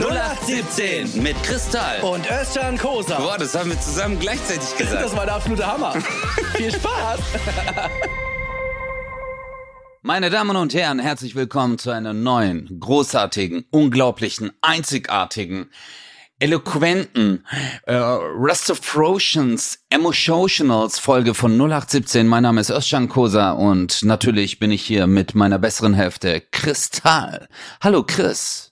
0817 mit Kristall. Und Özcan Kosa. Boah, das haben wir zusammen gleichzeitig gesagt. Das war der absolute Hammer. Viel Spaß. Meine Damen und Herren, herzlich willkommen zu einer neuen, großartigen, unglaublichen, einzigartigen, eloquenten, äh, Restorations, Emotionals Folge von 0817. Mein Name ist Özcan Kosa und natürlich bin ich hier mit meiner besseren Hälfte, Kristall. Hallo Chris.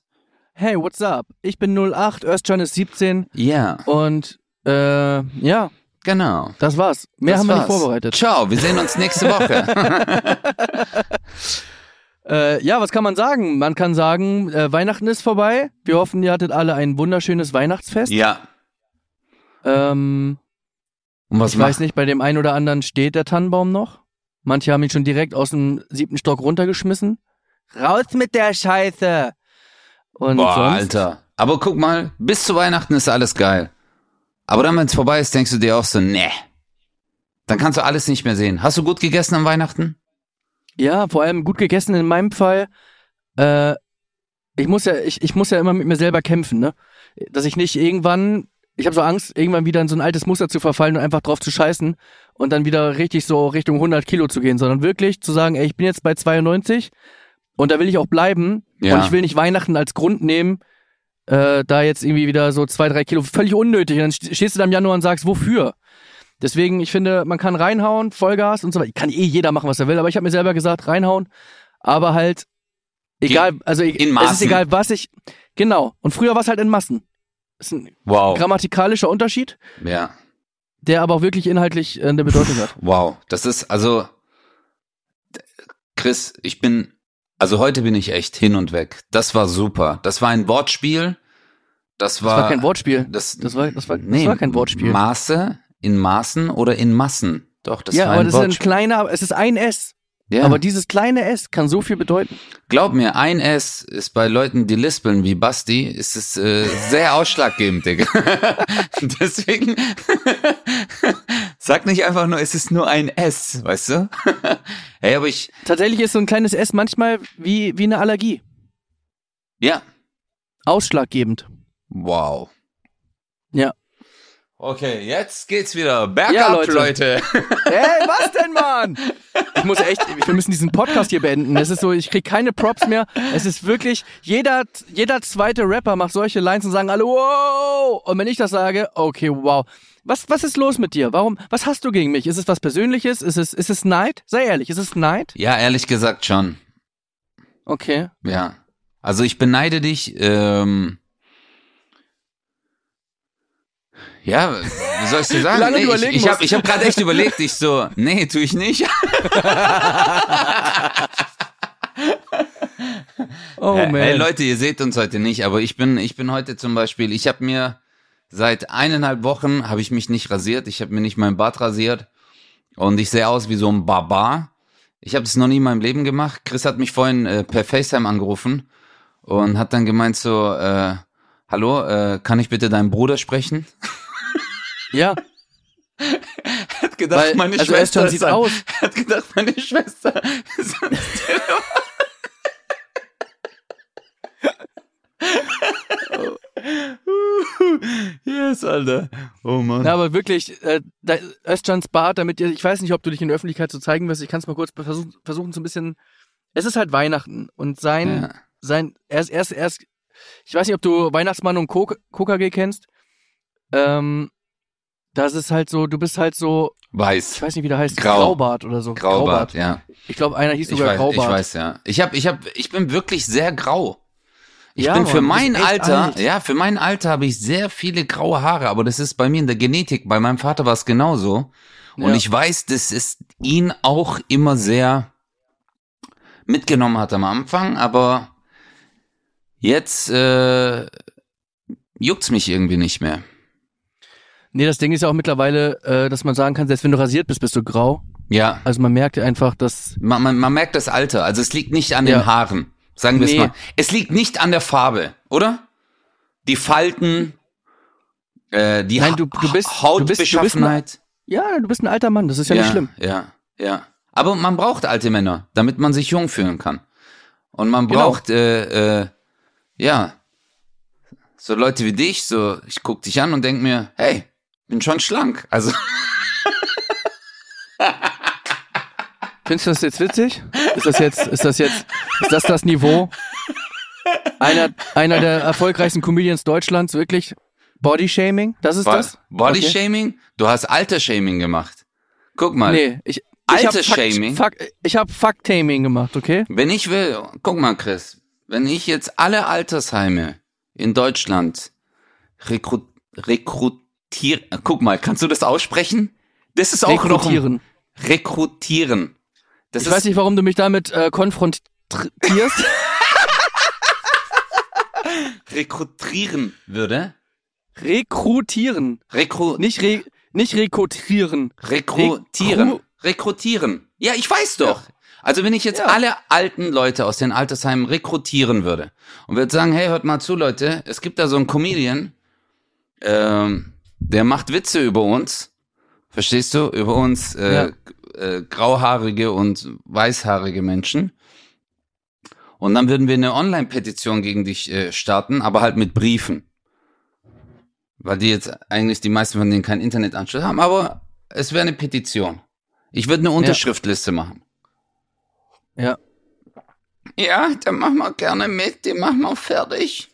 Hey, what's up? Ich bin 08, Özcan ist 17 Ja, und äh, ja, genau. das war's. Mehr Das haben wir nicht vorbereitet. Ciao, wir sehen uns nächste Woche. Äh, ja, was kann man sagen? Man kann sagen, äh, Weihnachten ist vorbei. Wir hoffen, ihr hattet alle ein wunderschönes Weihnachtsfest. ja. Ähm, Und was ich weiß nicht, bei dem einen oder anderen steht der Tannenbaum noch. Manche haben ihn schon direkt aus dem siebten Stock runtergeschmissen. Raus mit der Scheiße! Und Boah, sonst? Alter. Aber guck mal, bis zu Weihnachten ist alles geil. Aber dann, wenn es vorbei ist, denkst du dir auch so, nee. Dann kannst du alles nicht mehr sehen. Hast du gut gegessen an Weihnachten? Ja, vor allem gut gegessen in meinem Fall. Äh, ich muss ja, ich, ich muss ja immer mit mir selber kämpfen, ne? Dass ich nicht irgendwann, ich habe so Angst, irgendwann wieder in so ein altes Muster zu verfallen und einfach drauf zu scheißen und dann wieder richtig so Richtung 100 Kilo zu gehen, sondern wirklich zu sagen, ey, ich bin jetzt bei 92 und da will ich auch bleiben Ja. und ich will nicht Weihnachten als Grund nehmen, äh, da jetzt irgendwie wieder so zwei, drei Kilo, völlig unnötig. Und dann st- stehst du da im Januar und sagst, wofür? Deswegen, ich finde, man kann reinhauen, Vollgas und so weiter. Kann eh jeder machen, was er will, aber ich habe mir selber gesagt, reinhauen, aber halt egal, also in es ist egal, was ich genau. Und früher war es halt in Massen. Das ist ein Wow. grammatikalischer Unterschied, Ja. der aber auch wirklich inhaltlich äh, eine Bedeutung hat. Wow. Das ist, also, Chris, ich bin, also heute bin ich echt hin und weg. Das war super. Das war ein Wortspiel. Das war, Das war kein Wortspiel. Das, Das war, das war, das nee, war kein Wortspiel. Maße, in Maßen oder in Massen. Doch, das ja, war aber ein das ist ein kleiner, es ist ein S. ja. Aber dieses kleine S kann so viel bedeuten. Glaub mir, ein S ist bei Leuten, die lispeln wie Basti, ist es äh, sehr ausschlaggebend, Digga. Deswegen sag nicht einfach nur, es ist nur ein S, weißt du? hey, aber ich, Tatsächlich ist so ein kleines S manchmal wie, wie eine Allergie. ja, Ausschlaggebend. wow. Ja. Okay, jetzt geht's wieder bergab, Ja, Leute. Leute. Hey, was denn, Mann? Ich muss echt, wir müssen diesen Podcast hier beenden. Es ist so, ich krieg keine Props mehr. Es ist wirklich, jeder, jeder zweite Rapper macht solche Lines und sagen alle, wow. Und wenn ich das sage, okay, wow. Was, was ist los mit dir? Warum, was hast du gegen mich? Ist es was Persönliches? Ist es, ist es Neid? Sei ehrlich, ist es Neid? Ja, ehrlich gesagt schon. Okay. Ja. Also ich beneide dich, ähm, ja, wie soll ich dir sagen? Lange nee, ich überlegen ich habe ich hab gerade echt überlegt, ich so, nee, tu ich nicht. Oh, man. hey Leute, ihr seht uns heute nicht, aber ich bin, ich bin heute zum Beispiel, ich habe mir seit eineinhalb Wochen habe ich mich nicht rasiert, ich habe mir nicht mein Bart rasiert und ich sehe aus wie so ein Barbar. Ich habe das noch nie in meinem Leben gemacht. Chris hat mich vorhin äh, per FaceTime angerufen und hat dann gemeint so, äh, hallo, äh, kann ich bitte deinen Bruder sprechen? Ja, Hat gedacht, weil, also Esther sieht aus. Hat gedacht, meine Schwester ist an Yes, Alter. Oh Mann. Ja, aber wirklich, äh, da, Özcans Bart, damit ihr, ich weiß nicht, ob du dich in der Öffentlichkeit so zeigen wirst, ich kann es mal kurz versuchen, versuchen so ein bisschen, es ist halt Weihnachten und sein, Ja. sein, er ist, er ist, er ist, ich weiß nicht, ob du Weihnachtsmann und KKG kennst, ähm, das ist halt so, du bist halt so, ich Weiß. weiß nicht, wie der heißt, Grau. Graubart oder so. Graubart, ja. Ich glaube, einer hieß Ich sogar weiß, ich Graubart. weiß, ja. Ich hab, ich hab, ich bin wirklich sehr grau. Ich Ja, bin Mann, für mein Alter, alt. ja, für mein Alter habe ich sehr viele graue Haare, aber das ist bei mir in der Genetik. Bei meinem Vater war es genauso. Und Ja. ich weiß, dass es ihn auch immer sehr mitgenommen hat am Anfang, aber jetzt äh, juckt's mich irgendwie nicht mehr. Nee, das Ding ist ja auch mittlerweile, äh, dass man sagen kann, selbst wenn du rasiert bist, bist du grau. Ja, Also man merkt ja einfach, dass man, man, man merkt das Alter. Also es liegt nicht an den Ja. Haaren. Sagen wir es Nee. mal. Es liegt nicht an der Farbe, oder? Die Falten, äh, die Nein, du- du bist- du bist- du Hautbeschaffenheit. ja, du bist ein alter Mann, das ist ja, nicht schlimm. Ja, ja. Aber man braucht alte Männer, damit man sich jung fühlen kann. Und man Genau. braucht, äh, äh, ja, so Leute wie dich, so, ich guck dich an und denk mir, hey, bin schon schlank. Also, Findest du das jetzt witzig? Ist das jetzt, ist das jetzt, ist das das Niveau? Einer, einer der erfolgreichsten Comedians Deutschlands, wirklich? Bodyshaming? Das ist Bo- das? Body Okay. Shaming? Du hast Altershaming gemacht. Guck mal, Nee, ich, ich hab Altersshaming? Fakt, Fakt, ich habe Fuck-Taming gemacht, okay? wenn ich will, guck mal, Chris, wenn ich jetzt alle Altersheime in Deutschland rekrut, rekrutiere, guck mal, kannst du das aussprechen? Das ist auch noch Rekrutieren. rekrutieren. Das Ich ist, weiß nicht, warum du mich damit äh, konfrontierst. rekrutieren würde. Rekrutieren. Rekru, Nicht, re nicht rekrutieren. rekrutieren. Rekru- Rekrutieren. Ja, ich weiß doch. Also wenn ich jetzt Ja. alle alten Leute aus den Altersheimen rekrutieren würde und würde sagen, hey, hört mal zu, Leute, es gibt da so einen Comedian, ähm, der macht Witze über uns, verstehst du, über uns äh, äh, grauhaarige und weißhaarige Menschen. Und dann würden wir eine Online-Petition gegen dich äh, starten, aber halt mit Briefen. Weil die jetzt eigentlich die meisten von denen kein Internetanschluss haben, aber es wäre eine Petition. Ich würde eine Unterschriftliste machen. Ja. Ja, dann machen wir gerne mit, den machen wir fertig.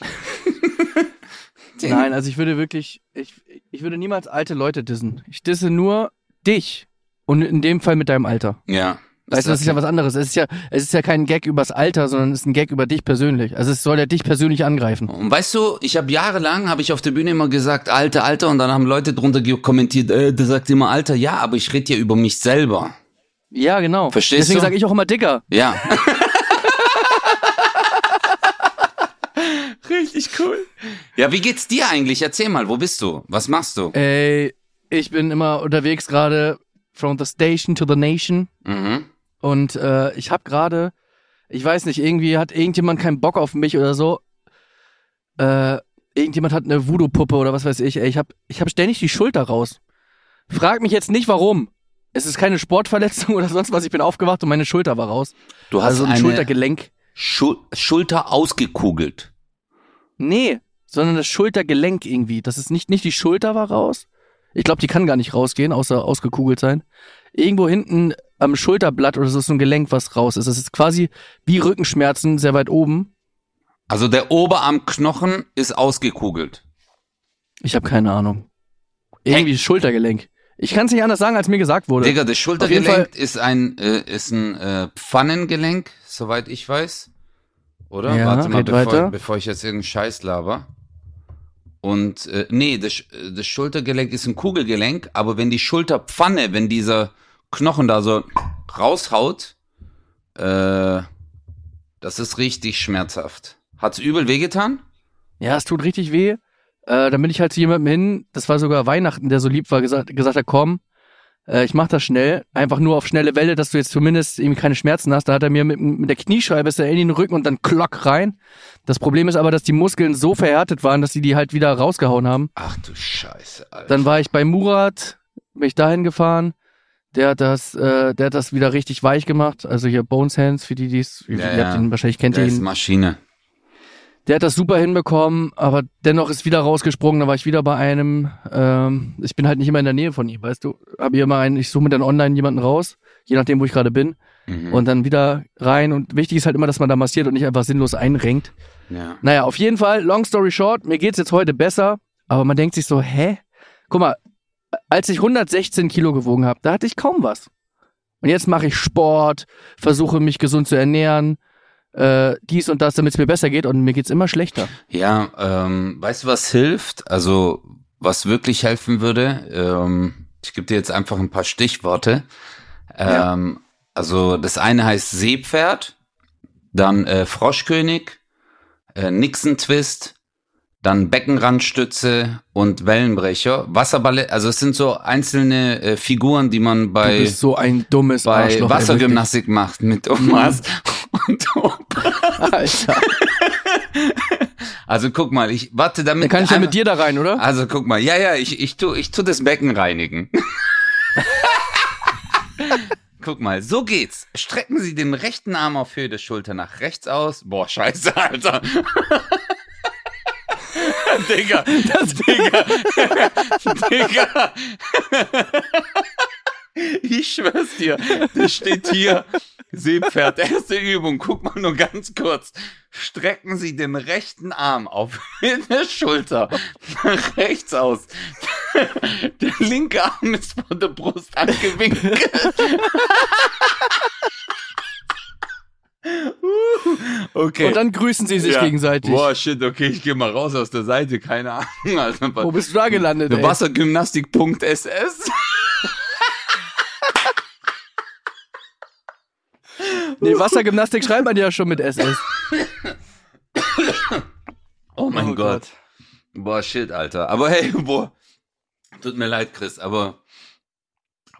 Nein, also ich würde wirklich, ich, ich würde niemals alte Leute dissen. Ich disse nur dich. Und in dem Fall mit deinem Alter. Ja. Weißt du, das ist ja was anderes. Es ist ja, es ist ja kein Gag übers Alter, sondern es ist ein Gag über dich persönlich. Also es soll ja dich persönlich angreifen. Und weißt du, ich habe jahrelang, habe ich auf der Bühne immer gesagt, Alter, Alter, und dann haben Leute drunter kommentiert, äh, der sagt immer Alter, ja, aber ich rede ja über mich selber. Ja, genau. Verstehst Deswegen du? sage ich auch immer dicker. Ja. Richtig cool. Ja, wie geht's dir eigentlich? Erzähl mal, wo bist du? Was machst du? Ey, ich bin immer unterwegs gerade from the station to the nation. Mhm. Und äh, ich habe gerade, ich weiß nicht, irgendwie hat irgendjemand keinen Bock auf mich oder so. Äh, irgendjemand hat eine Voodoo-Puppe oder was weiß ich. Ey, ich habe ich hab ständig die Schulter raus. Frag mich jetzt nicht, warum. Es ist keine Sportverletzung oder sonst was. Ich bin aufgewacht und meine Schulter war raus. Du hast Also ein Schultergelenk. Schul Schulter ausgekugelt. Nee, sondern das Schultergelenk irgendwie. Das ist nicht, nicht die Schulter war raus. Ich glaube, die kann gar nicht rausgehen, außer ausgekugelt sein. Irgendwo hinten am Schulterblatt oder so ist so ein Gelenk, was raus ist. Das ist quasi wie Rückenschmerzen sehr weit oben. Also der Oberarmknochen ist ausgekugelt. Ich habe keine Ahnung. Irgendwie Schultergelenk. Ich kann es nicht anders sagen, als mir gesagt wurde. Digga, das Schultergelenk ist ein äh, ist ein äh, Pfannengelenk, soweit ich weiß. Oder? Ja, Warte mal, bevor, bevor ich jetzt irgendeinen Scheiß laber. Und äh, nee, das, das Schultergelenk ist ein Kugelgelenk, aber wenn die Schulterpfanne, wenn dieser Knochen da so raushaut, äh, das ist richtig schmerzhaft. Hat's übel wehgetan? Ja, es tut richtig weh. Äh, dann bin ich halt zu jemandem hin, das war sogar Weihnachten, der so lieb war, gesagt, gesagt hat, komm, äh, ich mach das schnell, einfach nur auf schnelle Welle, dass du jetzt zumindest irgendwie keine Schmerzen hast. Da hat er mir mit, mit der Kniescheibe ist er in den Rücken und dann klock rein. Das Problem ist aber, dass die Muskeln so verhärtet waren, dass sie die halt wieder rausgehauen haben. Ach du Scheiße, Alter. Dann war ich bei Murat, bin ich dahin gefahren. Der hat das, äh, der hat das wieder richtig weich gemacht. Also hier Bones Hands, für die, die es, Ja, ihr ja. habt ihn wahrscheinlich kennt ihr der ihn. ist Maschine. Der hat das super hinbekommen, aber dennoch ist wieder rausgesprungen. Da war ich wieder bei einem. Ähm, ich bin halt nicht immer in der Nähe von ihm, weißt du. Habe hier immer einen, ich suche mir dann online jemanden raus, je nachdem, wo ich gerade bin, Mhm. und dann wieder rein. Und wichtig ist halt immer, dass man da massiert und nicht einfach sinnlos einrenkt. ja. Naja, auf jeden Fall, long story short, mir geht's jetzt heute besser, aber man denkt sich so, hä? Guck mal, als ich 116 Kilo gewogen habe, da hatte ich kaum was. Und jetzt mache ich Sport, versuche mich gesund zu ernähren, äh, dies und das, damit es mir besser geht und mir geht's immer schlechter. Ja, ähm, weißt du, was hilft? Also, was wirklich helfen würde? Ähm, ich gebe dir jetzt einfach ein paar Stichworte. Ja. Ähm, Also, das eine heißt Seepferd, dann äh, Froschkönig, äh, Nixon-Twist, dann Beckenrandstütze und Wellenbrecher. Wasserballett, also es sind so einzelne äh, Figuren, die man bei, so ein dummes bei Arschloch. ey, Wassergymnastik macht mit Omas und Opa. wirklich. Alter. Also guck mal, ich warte damit. Dann kann ich ja mit dir da rein, oder? Also guck mal, ja, ja, ich, ich tu, ich tu das Becken reinigen. guck mal, so geht's. Strecken Sie den rechten Arm auf Höhe der Schulter nach rechts aus. Boah, scheiße, Alter. Digga, das Digga, Digga. Ich schwör's dir, das steht hier. Seepferd, erste Übung. Guck mal nur ganz kurz. Strecken Sie den rechten Arm auf der Schulter nach rechts aus. Der linke Arm ist von der Brust angewinkelt. Okay. Und dann grüßen sie sich Ja. gegenseitig. Boah, shit, okay, ich gehe mal raus aus der Seite, keine Ahnung. Also, Wo bist du da gelandet? Wassergymnastik.ss. Nee, Wassergymnastik schreibt man ja schon mit SS. Oh mein Oh Gott. Boah, shit, Alter. Aber hey, boah. Tut mir leid, Chris, aber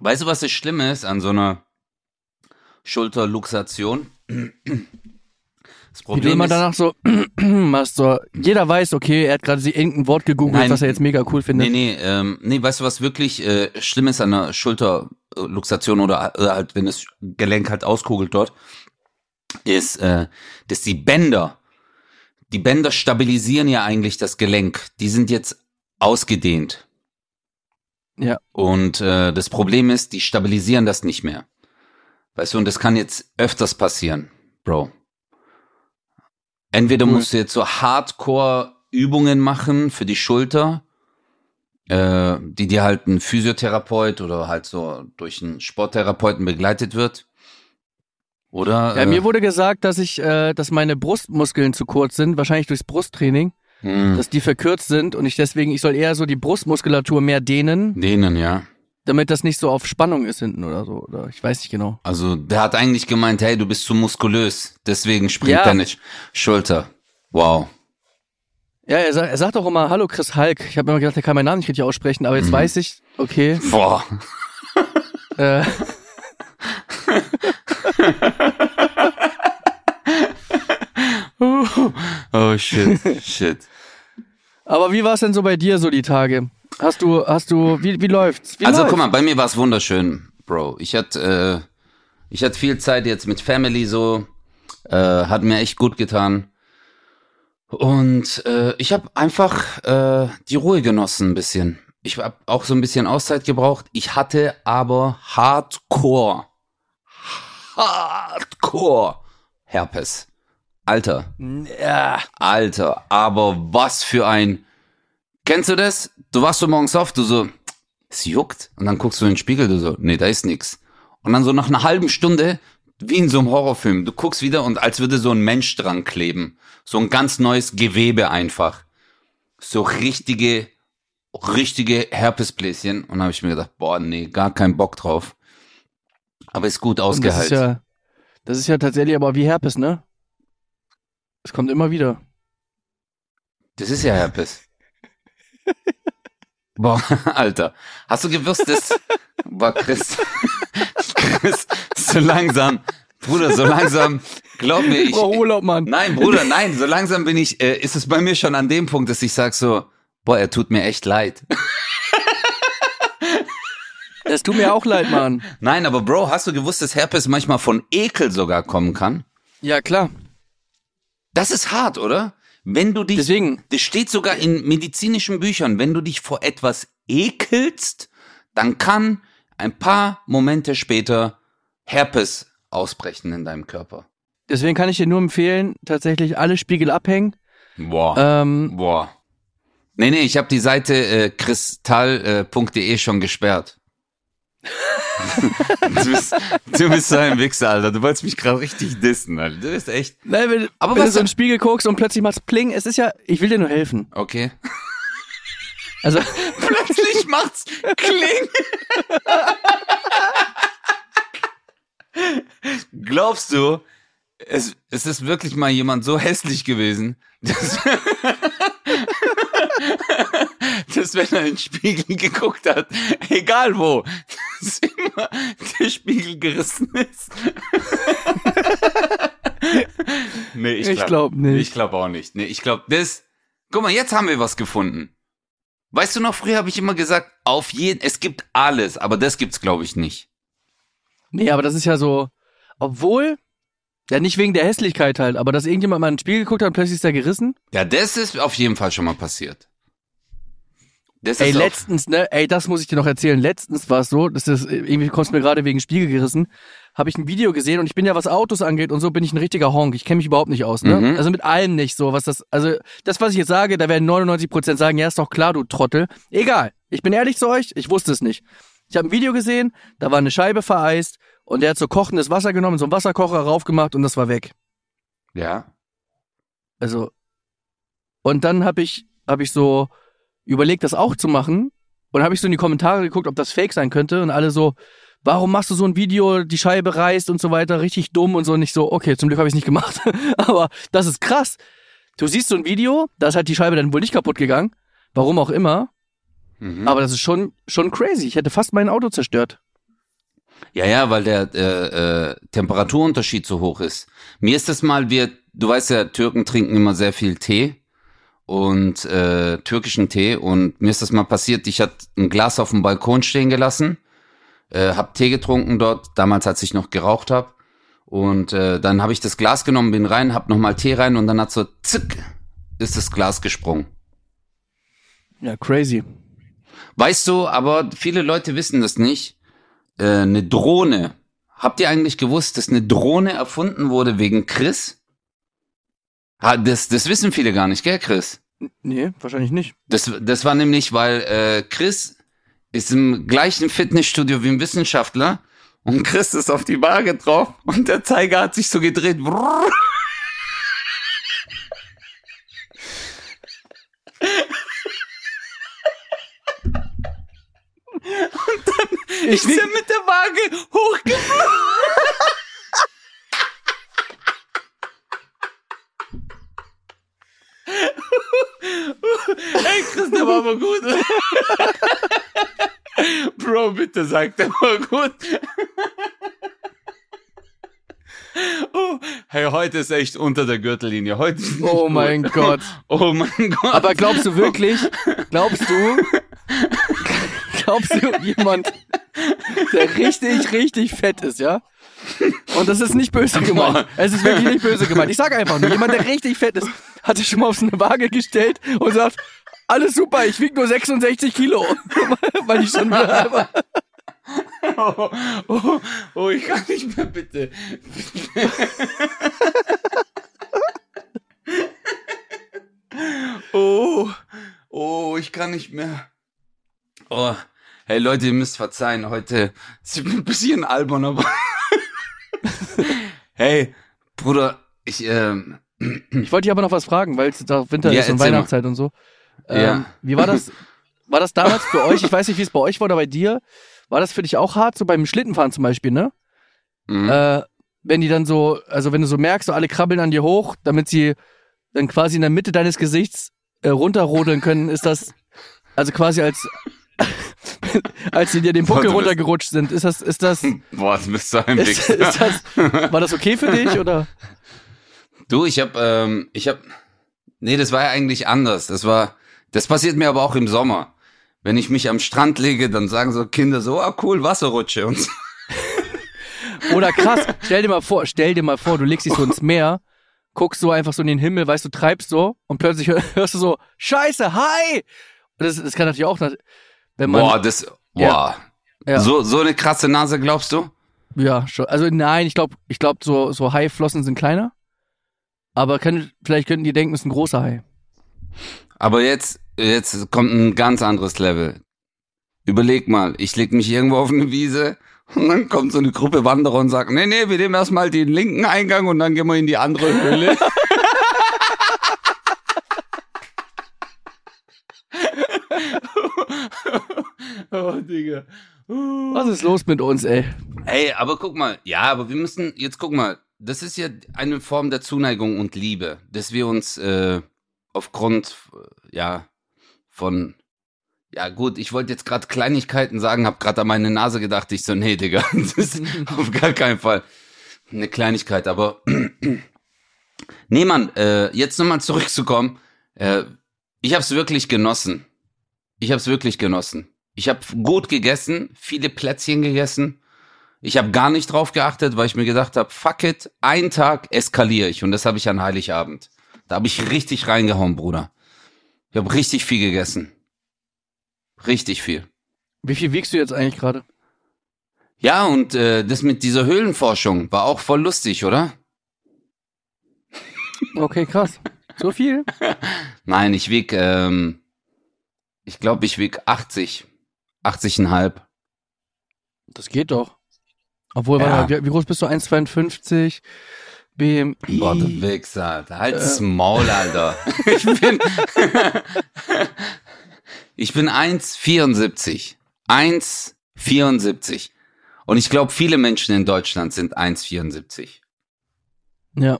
weißt du, was das Schlimme ist an so einer Schulterluxation? Das Wie Problem immer ist, danach so machst, so, jeder weiß, okay, er hat gerade sich irgendein Wort gegoogelt, Nein. was er jetzt mega cool findet. Nee, nee, ähm, nee, weißt du, was wirklich äh, schlimm ist an einer Schulterluxation oder, oder halt, wenn das Gelenk halt auskugelt dort, ist, äh, dass die Bänder, die Bänder stabilisieren ja eigentlich das Gelenk. Die sind jetzt ausgedehnt. Ja. Und äh, das Problem ist, die stabilisieren das nicht mehr. Weißt du, und das kann jetzt öfters passieren, Bro. Entweder musst du jetzt so Hardcore-Übungen machen für die Schulter, äh, die dir halt ein Physiotherapeut oder halt so durch einen Sporttherapeuten begleitet wird. Oder? Ja, äh, mir wurde gesagt, dass ich, äh, dass meine Brustmuskeln zu kurz sind, wahrscheinlich durchs Brusttraining, mh, dass die verkürzt sind und ich deswegen, ich soll eher so die Brustmuskulatur mehr dehnen, denen, ja. Damit das nicht so auf Spannung ist hinten oder so. Oder ich weiß nicht genau. Also der hat eigentlich gemeint, hey, du bist zu muskulös, deswegen springt Ja. deine Sch- Schulter. Wow. Ja, er, sa er sagt auch immer, hallo Chris Hulk. Ich habe immer gedacht, er kann meinen Namen nicht richtig aussprechen, aber jetzt weiß ich, okay. Boah. Äh, Oh shit, shit. Aber wie war es denn so bei dir so die Tage? Hast du, hast du, wie, wie läuft's? Wie Also läuft's? guck mal, bei mir war es wunderschön, Bro. Ich hatte, äh, ich hatte viel Zeit jetzt mit Family so, äh, hat mir echt gut getan. Und äh, ich habe einfach äh, die Ruhe genossen ein bisschen. Ich habe auch so ein bisschen Auszeit gebraucht. Ich hatte aber Hardcore, Hardcore Herpes. Alter, Ja, Alter, aber was für ein. Kennst du das? Du wachst so morgens auf, du so, es juckt. Und dann guckst du in den Spiegel, du so, nee, da ist nix. Und dann so nach einer halben Stunde, wie in so einem Horrorfilm, du guckst wieder und als würde so ein Mensch dran kleben. So ein ganz neues Gewebe einfach. So richtige, richtige Herpesbläschen. Und dann habe ich mir gedacht, boah, nee, gar keinen Bock drauf. Aber ist gut und das ist ja, das ist ja tatsächlich aber wie Herpes, ne? Es kommt immer wieder. Das ist ja Herpes. Boah, Alter. Hast du gewusst, dass. Boah, Chris. Chris, so langsam. Bruder, so langsam. Glaub mir, ich. Brauch Urlaub, Mann. Nein, Bruder, nein. So langsam bin ich. Äh, ist es bei mir schon an dem Punkt, dass ich sag so. Boah, er tut mir echt leid. Es tut mir auch leid, Mann. Nein, aber Bro, hast du gewusst, dass Herpes manchmal von Ekel sogar kommen kann? Ja, klar. Das ist hart, oder? Wenn du dich. Deswegen, Das steht sogar in medizinischen Büchern. Wenn du dich vor etwas ekelst, dann kann ein paar Momente später Herpes ausbrechen in deinem Körper. deswegen kann ich dir nur empfehlen, tatsächlich alle Spiegel abhängen. Boah. Ähm, Boah. Nee, nee, ich habe die Seite äh, kristall.de schon gesperrt. du, bist, du bist so ein Wichser, Alter. Du wolltest mich gerade richtig dissen, Alter. Du bist echt. nein, wenn, Aber wenn was du so in den Spiegel guckst und plötzlich machst Pling, es ist ja, ich will dir nur helfen. Okay. Also, Plötzlich macht's Kling. Glaubst du, es, es ist wirklich mal jemand so hässlich gewesen, dass, dass wenn er in den Spiegel geguckt hat, egal wo, dass immer der Spiegel gerissen ist? nee, ich glaube glaub nicht. Ich glaube auch nicht. Nee, ich glaube, das. Guck mal, jetzt haben wir was gefunden. Weißt du noch, früher habe ich immer gesagt, auf jeden, es gibt alles, aber das gibt's glaube ich nicht. nee, aber das ist ja so, obwohl, Ja, nicht wegen der Hässlichkeit halt, aber dass irgendjemand mal ins Spiel geguckt hat und plötzlich ist er gerissen. Ja, das ist auf jeden Fall schon mal passiert. Das ey, letztens, ne, ey, das muss ich dir noch erzählen. Letztens war es so, das ist, irgendwie kommst mir gerade wegen Spiegel gerissen, habe ich ein Video gesehen und ich bin ja, was Autos angeht und so, bin ich ein richtiger Honk. Ich kenne mich überhaupt nicht aus, ne? Mhm. Also mit allem nicht so, was das, also das, was ich jetzt sage, da werden 99% sagen, ja, ist doch klar, du Trottel. Egal. Ich bin ehrlich zu euch, ich wusste es nicht. Ich habe ein Video gesehen, da war eine Scheibe vereist und der hat so kochendes Wasser genommen, so einen Wasserkocher raufgemacht und das war weg. Ja. Also, und dann habe ich, habe ich so, überlegt, das auch zu machen. Und habe ich so in die Kommentare geguckt, ob das fake sein könnte. Und alle so, warum machst du so ein Video, die Scheibe reißt und so weiter, richtig dumm und so. nicht so, okay, zum Glück habe ich nicht gemacht. Aber das ist krass. Du siehst so ein Video, da ist halt die Scheibe dann wohl nicht kaputt gegangen. Warum auch immer. Mhm. Aber das ist schon, schon crazy. Ich hätte fast mein Auto zerstört. Ja, ja, weil der äh, äh, Temperaturunterschied so hoch ist. Mir ist das mal, wir, du weißt ja, Türken trinken immer sehr viel Tee und äh, türkischen Tee. Und mir ist das mal passiert, ich hatte ein Glas auf dem Balkon stehen gelassen, äh, hab Tee getrunken dort, damals als ich noch geraucht hab. Und äh, dann habe ich das Glas genommen, bin rein, hab nochmal Tee rein und dann hat so zick, ist das Glas gesprungen. Ja, crazy. Weißt du, aber viele Leute wissen das nicht. Äh, eine Drohne. Habt ihr eigentlich gewusst, dass eine Drohne erfunden wurde wegen Chris? Ah, das, das wissen viele gar nicht, gell, Chris? Nee, wahrscheinlich nicht. Das, das war nämlich, weil äh, Chris ist im gleichen Fitnessstudio wie ein Wissenschaftler und Chris ist auf die Waage drauf und der Zeiger hat sich so gedreht. Und ich ist er mit der Waage hochgeflogen. Ey, Chris, der war aber gut. Bro, bitte sag, der war gut. Oh, hey, heute ist echt unter der Gürtellinie. Heute Oh mein gut. Gott. Oh mein Gott. Aber glaubst du wirklich, glaubst du, glaubst du, jemand, der richtig, richtig fett ist, ja? Und das ist nicht böse gemeint. Es ist wirklich nicht böse gemeint. Ich sage einfach nur, jemand, der richtig fett ist, hat sich schon mal auf so eine Waage gestellt und sagt, alles super, ich wiege nur 66 Kilo. Weil ich schon wieder oh, oh, oh, ich kann nicht mehr, bitte. oh, oh, ich kann nicht mehr. Oh, hey Leute, ihr müsst verzeihen, heute ist ein bisschen albern, aber hey, Bruder, ich, ähm, ich wollte dich aber noch was fragen, weil es da Winter ja, ist und Weihnachtszeit mal. und so. Ähm, ja. Wie war das? War das damals für euch? Ich weiß nicht, wie es bei euch war oder bei dir. War das für dich auch hart, so beim Schlittenfahren zum Beispiel, ne? Mhm. Äh, wenn die dann so, also wenn du so merkst, so alle krabbeln an dir hoch, damit sie dann quasi in der Mitte deines Gesichts äh, runterrodeln können, ist das also quasi als als sie dir den Buckel runtergerutscht sind. Ist das, ist das? Boah, das bist du ein ist, ist das, War das okay für dich oder? Du, ich hab, ähm, ich hab, nee, das war ja eigentlich anders. Das war, das passiert mir aber auch im Sommer. Wenn ich mich am Strand lege, dann sagen so Kinder so, ah cool, Wasserrutsche und so. Oder krass, stell dir mal vor, stell dir mal vor, du legst dich so ins Meer, guckst so einfach so in den Himmel, weißt du, treibst so und plötzlich hörst du so, Scheiße, hi! Das, das kann natürlich auch, wenn man. Boah, das, boah. Ja. So, so eine krasse Nase, glaubst du? Ja, schon. Also nein, ich glaube, ich glaube, so, so Haiflossen sind kleiner. Aber können, vielleicht könnten die denken, es ist ein großer Hai. Aber jetzt, jetzt kommt ein ganz anderes Level. Überleg mal, ich leg mich irgendwo auf eine Wiese und dann kommt so eine Gruppe Wanderer und sagt, nee, nee, wir nehmen erstmal den linken Eingang und dann gehen wir in die andere Höhle. oh, Digga. Was ist los mit uns, ey? Ey, aber guck mal, ja, aber wir müssen, jetzt guck mal, das ist ja eine Form der Zuneigung und Liebe, dass wir uns äh, aufgrund, äh, ja, von, ja gut, ich wollte jetzt gerade Kleinigkeiten sagen, hab gerade an meine Nase gedacht, ich so, nee, Digga, das ist auf gar keinen Fall eine Kleinigkeit, aber nee, Mann, äh, jetzt nochmal zurückzukommen, äh, ich hab's wirklich genossen. Ich hab's wirklich genossen. Ich habe gut gegessen, viele Plätzchen gegessen. Ich habe gar nicht drauf geachtet, weil ich mir gedacht habe, fuck it, einen Tag eskaliere ich. Und das habe ich an Heiligabend. Da habe ich richtig reingehauen, Bruder. Ich habe richtig viel gegessen. Richtig viel. Wie viel wiegst du jetzt eigentlich gerade? Ja, und äh, das mit dieser Höhlenforschung war auch voll lustig, oder? Okay, krass. So viel? Nein, ich wieg, ähm, ich glaube, ich wieg 80. 80,5. Das geht doch. Obwohl, Ja. warte wie, wie groß bist du? 1,52? BMI. Boah, du Wichser. Halt's Maul, Alter. Ich bin, ich bin 1,74. 1,74. Und ich glaube, viele Menschen in Deutschland sind 1,74. Ja.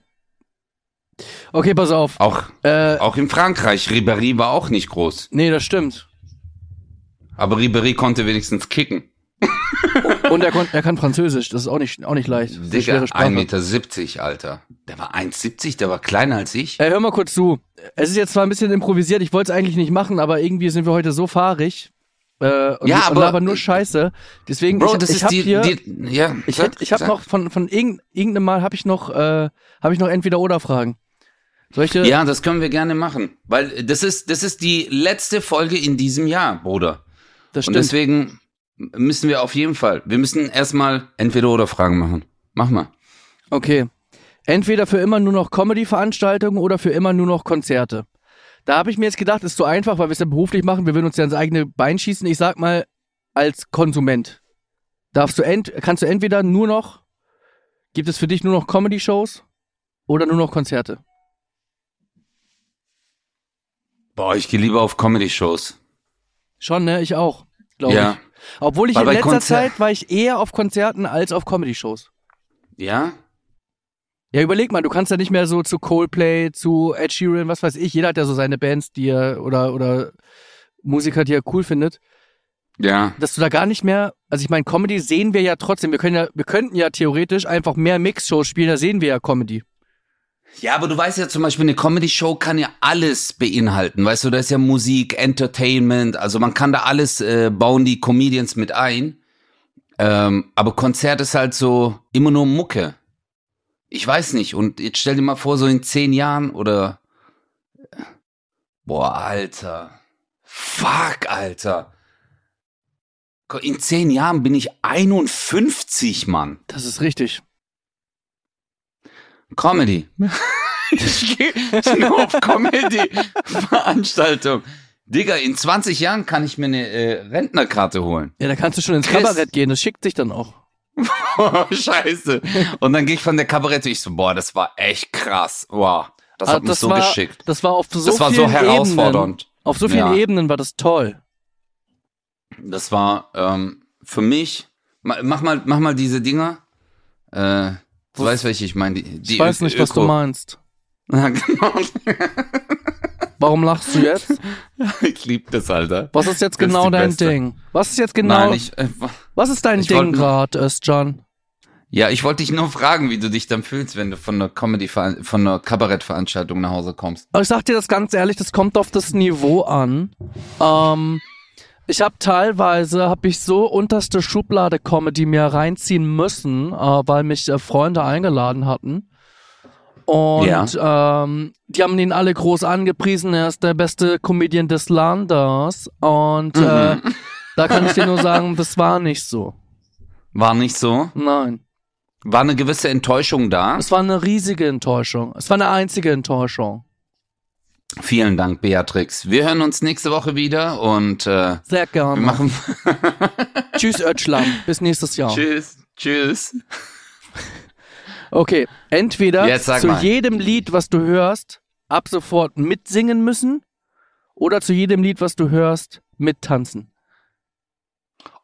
Okay, pass auf. Auch, Äh, auch in Frankreich. Ribéry war auch nicht groß. nee, das stimmt. Aber Ribéry konnte wenigstens kicken. Und er, kon, er kann Französisch. Das ist auch nicht, auch nicht leicht. Digga, schwere Sprache. 1,70 Meter, Alter. Der war 1,70, der war kleiner als ich. Ey, hör mal kurz zu. Es ist jetzt zwar ein bisschen improvisiert, ich wollte es eigentlich nicht machen, aber irgendwie sind wir heute so fahrig. Äh, und, Ja, und aber- nur Scheiße. Deswegen, Bro, ich, das ich ist die, hier, die, ja. ich, sag, ich habe noch von, von irgend- irgendeinem Mal habe ich noch, äh, habe ich noch entweder oder Fragen. Dir, Ja, das können wir gerne machen, weil das ist das ist die letzte Folge in diesem Jahr, Bruder. das Und stimmt. deswegen müssen wir auf jeden Fall, wir müssen erstmal entweder oder Fragen machen. Mach mal. Okay. Entweder für immer nur noch Comedy-Veranstaltungen oder für immer nur noch Konzerte. Da habe ich mir jetzt gedacht, ist so einfach, weil wir es ja beruflich machen, wir würden uns ja ins eigene Bein schießen. Ich sag mal, als Konsument. Darfst du ent kannst du entweder nur noch, gibt es für dich nur noch Comedy-Shows oder nur noch Konzerte? Boah, ich gehe lieber auf Comedy-Shows. Schon, ne? Ich auch, glaube Ja. ich. Obwohl ich Weil in letzter Konzer- Zeit war ich eher auf Konzerten als auf Comedy-Shows. Ja? Ja, überleg mal, du kannst ja nicht mehr so zu Coldplay, zu Ed Sheeran, was weiß ich. Jeder hat ja so seine Bands, die er oder oder Musiker, die er cool findet, Ja. dass du da gar nicht mehr. Also ich meine, Comedy sehen wir ja trotzdem. Wir können ja, wir könnten ja theoretisch einfach mehr Mix-Shows spielen. Da sehen wir ja Comedy. Ja, aber du weißt ja zum Beispiel, eine Comedy-Show kann ja alles beinhalten. Weißt du, da ist ja Musik, Entertainment, also man kann da alles äh, bauen, die Comedians mit ein. Ähm, aber Konzert ist halt so immer nur Mucke. Ich weiß nicht. Und jetzt stell dir mal vor, so in zehn Jahren oder. Boah, Alter. Fuck, Alter. In zehn Jahren bin ich 51, Mann. Das ist richtig. Comedy. ich gehe nur auf Comedy-Veranstaltung. Digga, in 20 Jahren kann ich mir eine äh, Rentnerkarte holen. Ja, da kannst du schon ins Chris. Kabarett gehen. Das schickt sich dann auch. Oh, scheiße. Und dann gehe ich von der Kabarette, ich so, boah, das war echt krass. Wow. Das Ah, hat mich so war, geschickt. Das war auf so Das war so herausfordernd. Ebenen, auf so vielen Ja. Ebenen war das toll. Das war ähm, für mich, ma- mach mal, mach mal diese Dinger. Äh, du weißt, welche ich meine. Die, die Ich weiß nicht, was du Öko- meinst. Ja, genau. Warum lachst du jetzt? ich lieb das, Alter. Was ist jetzt Das ist genau die dein Beste. Ding? Was ist jetzt genau? Nein, ich, äh, was ist dein Ding gerade, Özcan? Ja, ich wollte dich nur fragen, wie du dich dann fühlst, wenn du von einer Comedy, von einer Kabarettveranstaltung nach Hause kommst. Aber ich sag dir das ganz ehrlich, das kommt auf das Niveau an. Ähm, ich habe teilweise hab ich so unterste Schublade Comedy mir reinziehen müssen, äh, weil mich äh, Freunde eingeladen hatten. Und ähm, die haben ihn alle groß angepriesen. Er ist der beste Comedian des Landes. Und äh, da kann ich dir nur sagen, das war nicht so. War nicht so? Nein. War eine gewisse Enttäuschung da? Es war eine riesige Enttäuschung. Es war eine einzige Enttäuschung. Vielen Dank, Beatrix. Wir hören uns nächste Woche wieder und äh, Sehr wir gerne. machen. Tschüss, Ötschlam. Bis nächstes Jahr. Tschüss. Tschüss. Okay, entweder zu mal. jedem Lied, was du hörst, ab sofort mitsingen müssen oder zu jedem Lied, was du hörst, mittanzen.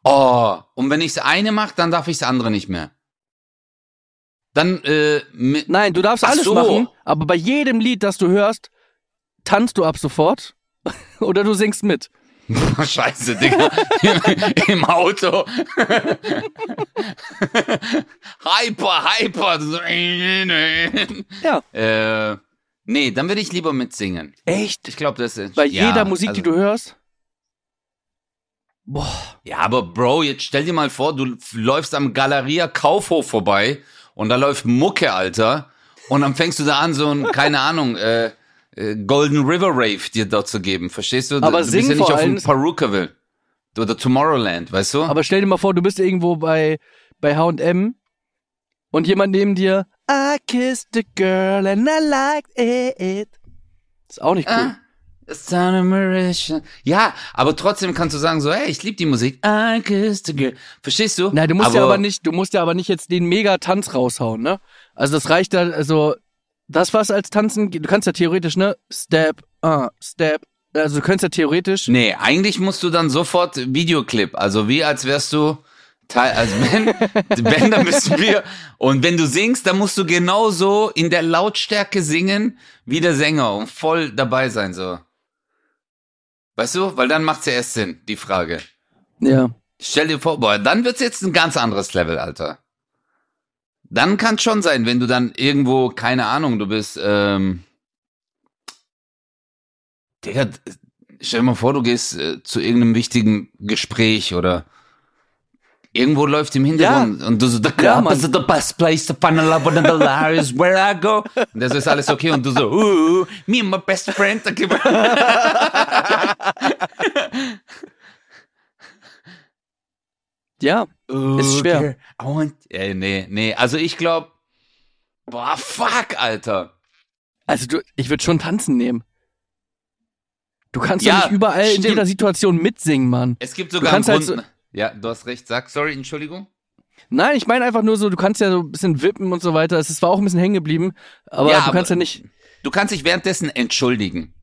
Oh, und wenn ich das eine mache, dann darf ich das andere nicht mehr. Dann, äh, mit, Nein, du darfst Ach alles so. machen, aber bei jedem Lied, das du hörst, tanzt du ab sofort oder du singst mit. Scheiße, Digga. Im Auto. hyper, hyper. Ja. Äh, nee, dann würde ich lieber mitsingen. Echt? Ich glaube, das ist. Bei ja, jeder Musik, also, die du hörst? Boah. Ja, aber Bro, jetzt stell dir mal vor, du läufst am Galeria Kaufhof vorbei und da läuft Mucke, Alter. Und dann fängst du da an, so ein, keine Ahnung, äh, äh, Golden River Rave dir dort zu geben. Verstehst du? Aber du bist ja nicht auf dem Perukaville. Oder Tomorrowland, weißt du? Aber stell dir mal vor, du bist irgendwo bei, bei H&M und jemand neben dir, I kissed a girl and I liked it. Ist auch nicht cool. Ah. Ja, aber trotzdem kannst du sagen so, hey, ich liebe die Musik. I kissed a girl. Verstehst du? Nein, du musst ja aber nicht, du musst ja aber nicht jetzt den Mega-Tanz raushauen, ne? Also das reicht da, also das was als Tanzen, du kannst ja theoretisch, ne? Step, ah, Step. Also du könntest ja theoretisch. Nee, eigentlich musst du dann sofort Videoclip, also wie als wärst du Teil, also wenn, wenn, dann müssen wir, und wenn du singst, dann musst du genauso in der Lautstärke singen wie der Sänger und voll dabei sein, so. Weißt du? Weil dann macht's ja erst Sinn, die Frage. Ja. Stell dir vor, boah, dann wird's jetzt ein ganz anderes Level, Alter. Dann kann schon sein, wenn du dann irgendwo, keine Ahnung, du bist, ähm, Digga, stell dir mal vor, du gehst äh, zu irgendeinem wichtigen Gespräch oder irgendwo läuft im Hintergrund und du so, the Ja, club is the best place to find a love and the liar is where I go. Und das ist alles okay und du so, uh, me and my best friend. Okay. Ja. Ist schwer. Want, äh, nee, nee, also ich glaube, boah, fuck, Alter. Also du, ich würde schon tanzen nehmen. Du kannst Ja, ja nicht überall in stimmt. jeder Situation mitsingen, Mann. Es gibt sogar einen kannst Grund. halt ja, du hast recht, sag, sorry, Entschuldigung. Nein, ich meine einfach nur so, du kannst ja so ein bisschen wippen und so weiter. Es ist zwar auch ein bisschen hängen geblieben, aber Ja, du aber- kannst ja nicht. Du kannst dich währenddessen entschuldigen.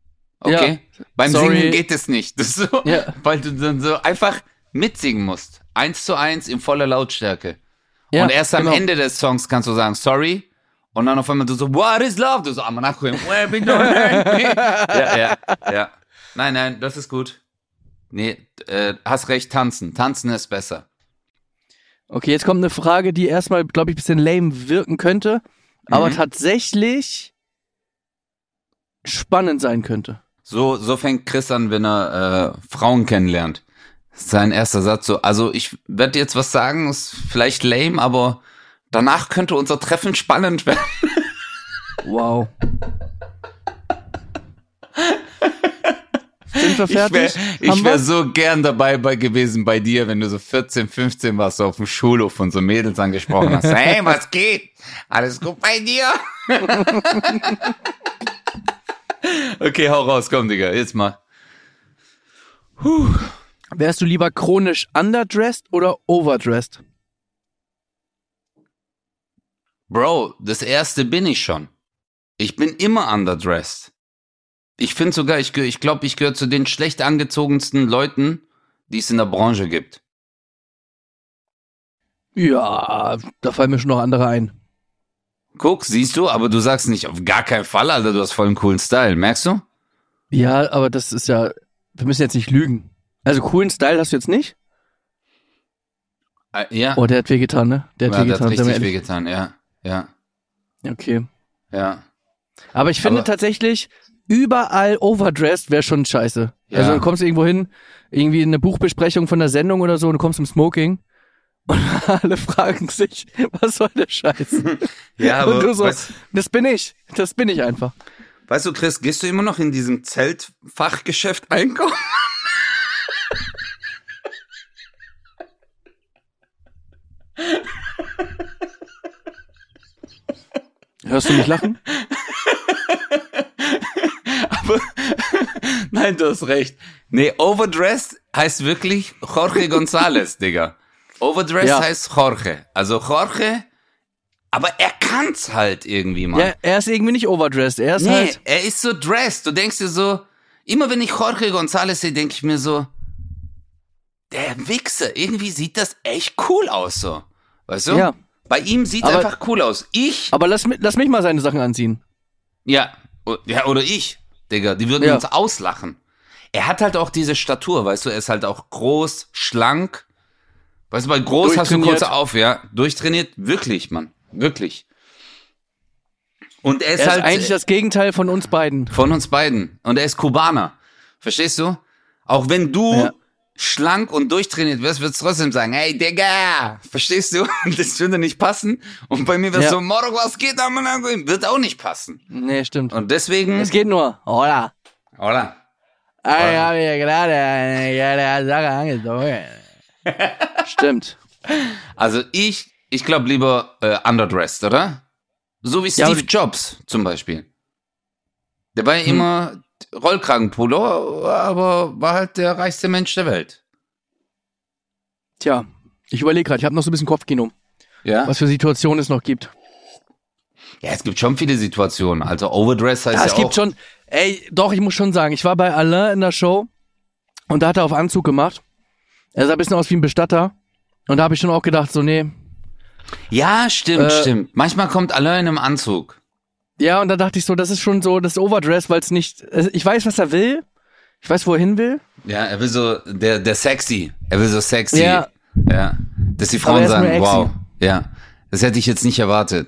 Okay? Beim sorry. Singen geht es nicht. So, Ja. weil du dann so einfach mitsingen musst. Eins zu eins in voller Lautstärke. Ja, und erst am genau. Ende des Songs kannst du sagen, sorry. Und dann auf einmal du so, what is love? Du so, I'm not going, where be doing Ja, ja, ja. Nein, nein, das ist gut. Nee, äh, hast recht, tanzen. Tanzen ist besser. Okay, jetzt kommt eine Frage, die erstmal, glaube ich, ein bisschen lame wirken könnte, aber Mhm. tatsächlich spannend sein könnte. So, so fängt Chris an, wenn er äh, Frauen kennenlernt. Sein erster Satz so, also ich werde jetzt was sagen, ist vielleicht lame, aber danach könnte unser Treffen spannend werden. Wow. Sind wir Ich wäre fertig? ich Haben wär so gern dabei bei gewesen bei dir, wenn du so 14, 15 warst, so auf dem Schulhof und so Mädels angesprochen hast. Hey, was geht? Alles gut bei dir? okay, hau raus, komm, Digga, jetzt mal. Wärst du lieber chronisch underdressed oder overdressed? Bro, das erste bin ich schon. Ich bin immer underdressed. Ich finde sogar, ich, geh- ich glaube, ich gehöre zu den schlecht angezogensten Leuten, die es in der Branche gibt. Ja, da fallen mir schon noch andere ein. Guck, siehst du, aber du sagst nicht, auf gar keinen Fall, Alter, du hast voll einen coolen Style, merkst du? Ja, aber das ist ja, wir müssen jetzt nicht lügen. Also coolen Style hast du jetzt nicht? Äh, ja. Oh, der hat wehgetan, ne? Der hat ja, der wehgetan. hat sei mir richtig wehgetan, ja. Ja, Okay. ja. Aber ich finde Aber- tatsächlich, überall overdressed wäre schon scheiße. Ja. Also du kommst irgendwo hin, irgendwie in eine Buchbesprechung von der Sendung oder so und du kommst im Smoking und alle fragen sich, was soll der Scheiß? Ja, und aber du so, weißt, das bin ich, das bin ich einfach. weißt du, Chris, gehst du immer noch in diesem Zeltfachgeschäft einkaufen? Hörst du mich lachen? Aber nein, du hast recht. Nee, overdressed heißt wirklich Jorge González, Digga. Overdressed Ja. heißt Jorge. Also Jorge, aber er kann's halt irgendwie, Mann. Ja, er ist irgendwie nicht overdressed, er ist nee, halt, er ist so dressed. Du denkst dir so, immer wenn ich Jorge González sehe, denke ich mir so, der Wichser, irgendwie sieht das echt cool aus so. Weißt du? Ja. Bei ihm sieht Aber- einfach cool aus. Ich, aber lass, lass mich mal seine Sachen anziehen. ja, ja, oder ich, Digga, die würden Ja. uns auslachen. Er hat halt auch diese Statur, weißt du, er ist halt auch groß, schlank. Weißt du, bei groß hast du kurze auf, ja. Durchtrainiert, wirklich, Mann. Wirklich. Und er ist Er ist halt eigentlich das Gegenteil von uns beiden. von uns beiden. Und er ist Kubaner. Verstehst du? Auch wenn du Ja. Schlank und durchtrainiert wirst, würdest du trotzdem sagen, hey Digga, verstehst du? Das würde nicht passen. Und bei mir wird Ja. so, Moro, was geht da? Mann? Wird auch nicht passen. Nee, stimmt. Und deswegen, Es geht nur. Hola. oder? Ich habe mir gerade eine Sache angezogen. Stimmt. Also ich, ich glaube lieber äh, underdressed, oder? So wie Ja, Steve aber- Jobs zum Beispiel. Der war ja Hm. immer Rollkragenpullover, aber war halt der reichste Mensch der Welt. Tja, ich überlege gerade, ich habe noch so ein bisschen Kopfkino, Ja? was für Situationen es noch gibt. Ja, es gibt schon viele Situationen. Also Overdress heißt Ja, ja, es auch. gibt schon, ey, doch, ich muss schon sagen, ich war bei Alain in der Show und da hat er auf Anzug gemacht. Er sah ein bisschen aus wie ein Bestatter. Und da habe ich schon auch gedacht, so, nee. Ja, stimmt, Äh, stimmt. Manchmal kommt allein im Anzug. Ja, und da dachte ich so, das ist schon so das Overdress, weil es nicht, also ich weiß, was er will. Ich weiß, wo er hin will. Ja, er will so, der, der sexy. Er will so sexy. Ja. Ja. Dass die Frauen sagen, wow. Ja. Das hätte ich jetzt nicht erwartet.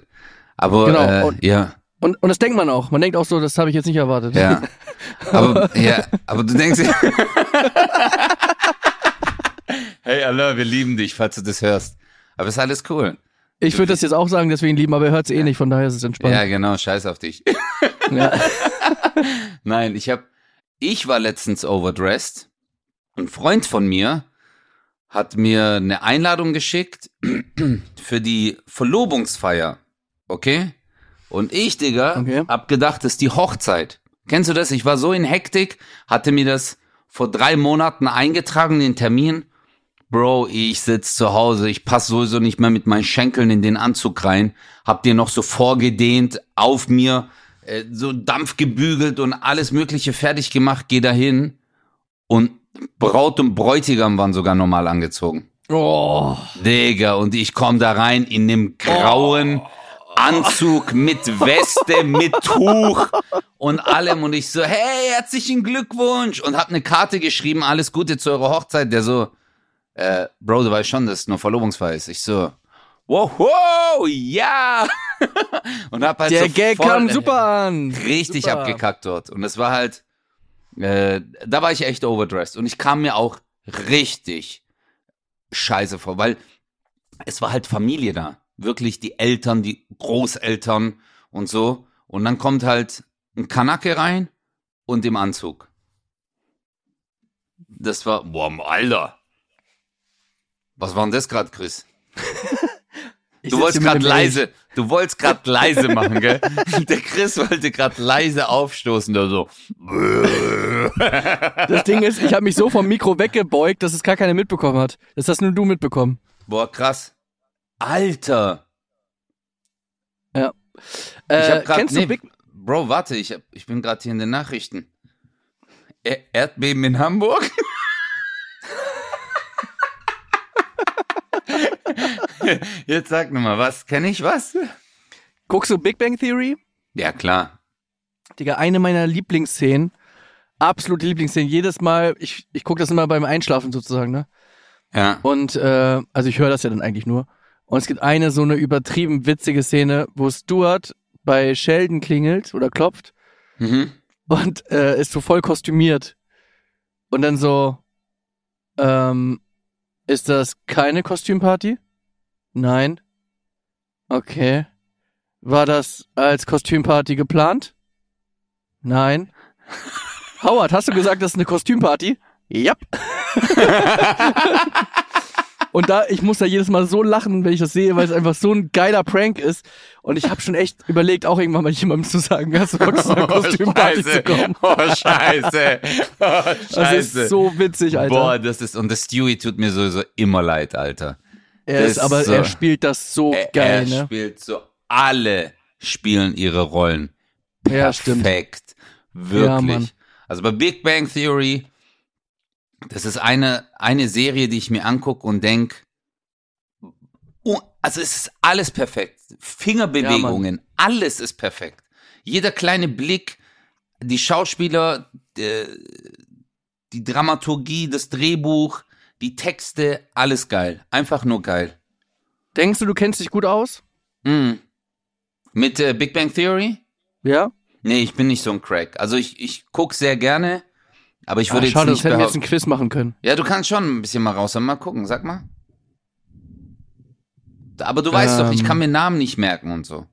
Aber, Genau, äh, und- ja. Und, und das denkt man auch. Man denkt auch so, das habe ich jetzt nicht erwartet. Ja. Aber, ja, aber du denkst, hey, Allah, wir lieben dich, falls du das hörst. Aber ist alles cool. Ich würde das jetzt auch sagen, deswegen lieben, aber er hört es eh nicht, von daher ist es Ja, entspannt. genau, scheiß auf dich. Ja. Nein, ich hab, ich war letztens overdressed. Ein Freund von mir hat mir eine Einladung geschickt für die Verlobungsfeier. Okay? Und ich, Digga, Okay. hab gedacht, das ist die Hochzeit. Kennst du das? Ich war so in Hektik, hatte mir das vor drei Monaten eingetragen, den Termin. Bro, ich sitz zu Hause, ich passe sowieso nicht mehr mit meinen Schenkeln in den Anzug rein, hab dir noch so vorgedehnt, auf mir, äh, so Dampf gebügelt und alles mögliche fertig gemacht, geh dahin. Und Braut und Bräutigam waren sogar normal angezogen. Oh. Digga, und ich komm da rein in dem grauen Anzug mit Weste, mit Tuch und allem. Und ich so, hey, herzlichen Glückwunsch. Und hab eine Karte geschrieben, alles Gute zu eurer Hochzeit, der so, äh, Bro, du weißt schon, dass es nur Verlobungsfeier ist. Ich so, wow, wow, ja! und hab halt Der so Gag voll, kam super an. richtig Super. abgekackt dort. Und es war halt, äh, da war ich echt overdressed. Und ich kam mir auch richtig scheiße vor, weil es war halt Familie da. Wirklich die Eltern, die Großeltern und so. Und dann kommt halt ein Kanake rein und im Anzug. Das war, boah, Alter. Was war denn das gerade, Chris? Ich Du wolltest gerade leise, du wolltest gerade leise machen, gell? Der Chris wollte gerade leise aufstoßen, da so. Das Ding ist, ich habe mich so vom Mikro weggebeugt, dass es gar keiner mitbekommen hat. Das hast nur du mitbekommen. Boah, krass. Alter. Ja. Ich Äh, hab grad, kennst nee, du Big Bro, warte, ich, hab, ich bin gerade hier in den Nachrichten. Er Erdbeben in Hamburg? Jetzt sag nur mal, was? Kenn ich was? Guckst du Big Bang Theory? Ja, klar. Digga, eine meiner Lieblingsszenen. Absolute Lieblingsszenen. Jedes Mal, ich, ich gucke das immer beim Einschlafen sozusagen, ne? Ja. Und, äh, also ich höre das ja dann eigentlich nur. Und es gibt eine so eine übertrieben witzige Szene, wo Stuart bei Sheldon klingelt oder klopft Mhm. und äh, ist so voll kostümiert. Und dann so, ähm, ist das keine Kostümparty? Nein. Okay. War das als Kostümparty geplant? Nein. Howard, hast du gesagt, das ist eine Kostümparty? Ja. Und da, ich muss da jedes Mal so lachen, wenn ich das sehe, weil es einfach so ein geiler Prank ist. Und ich habe schon echt überlegt, auch irgendwann mal jemandem zu sagen, hast du Bock, zu einer Kostümparty zu kommen? Oh, scheiße. Oh, scheiße. Das ist so witzig, Alter. Boah, das ist, und das Stewie tut mir sowieso immer leid, Alter. Er ist, aber so- er spielt das so Er, geil, er ne? spielt so, alle spielen ihre Rollen. Ja. Perfekt. Ja, Wirklich. Mann. also bei Big Bang Theory, das ist eine, eine Serie, die ich mir angucke und denk, oh, also es ist alles perfekt. Fingerbewegungen, alles ist perfekt. Jeder kleine Blick, die Schauspieler, die, die Dramaturgie, das Drehbuch, die Texte, alles geil. Einfach nur geil. Denkst du, du kennst dich gut aus? Mm. Mit äh, Big Bang Theory? Ja? Nee, ich bin nicht so ein Crack. Also ich, ich guck sehr gerne, Aber ich Ah, würde schade, jetzt das nicht hätten wir jetzt ein Quiz machen können. Ja, du kannst schon ein bisschen mal raus. Mal gucken, sag mal. Aber du weißt doch, ich Ähm. kann mir Namen nicht merken und so.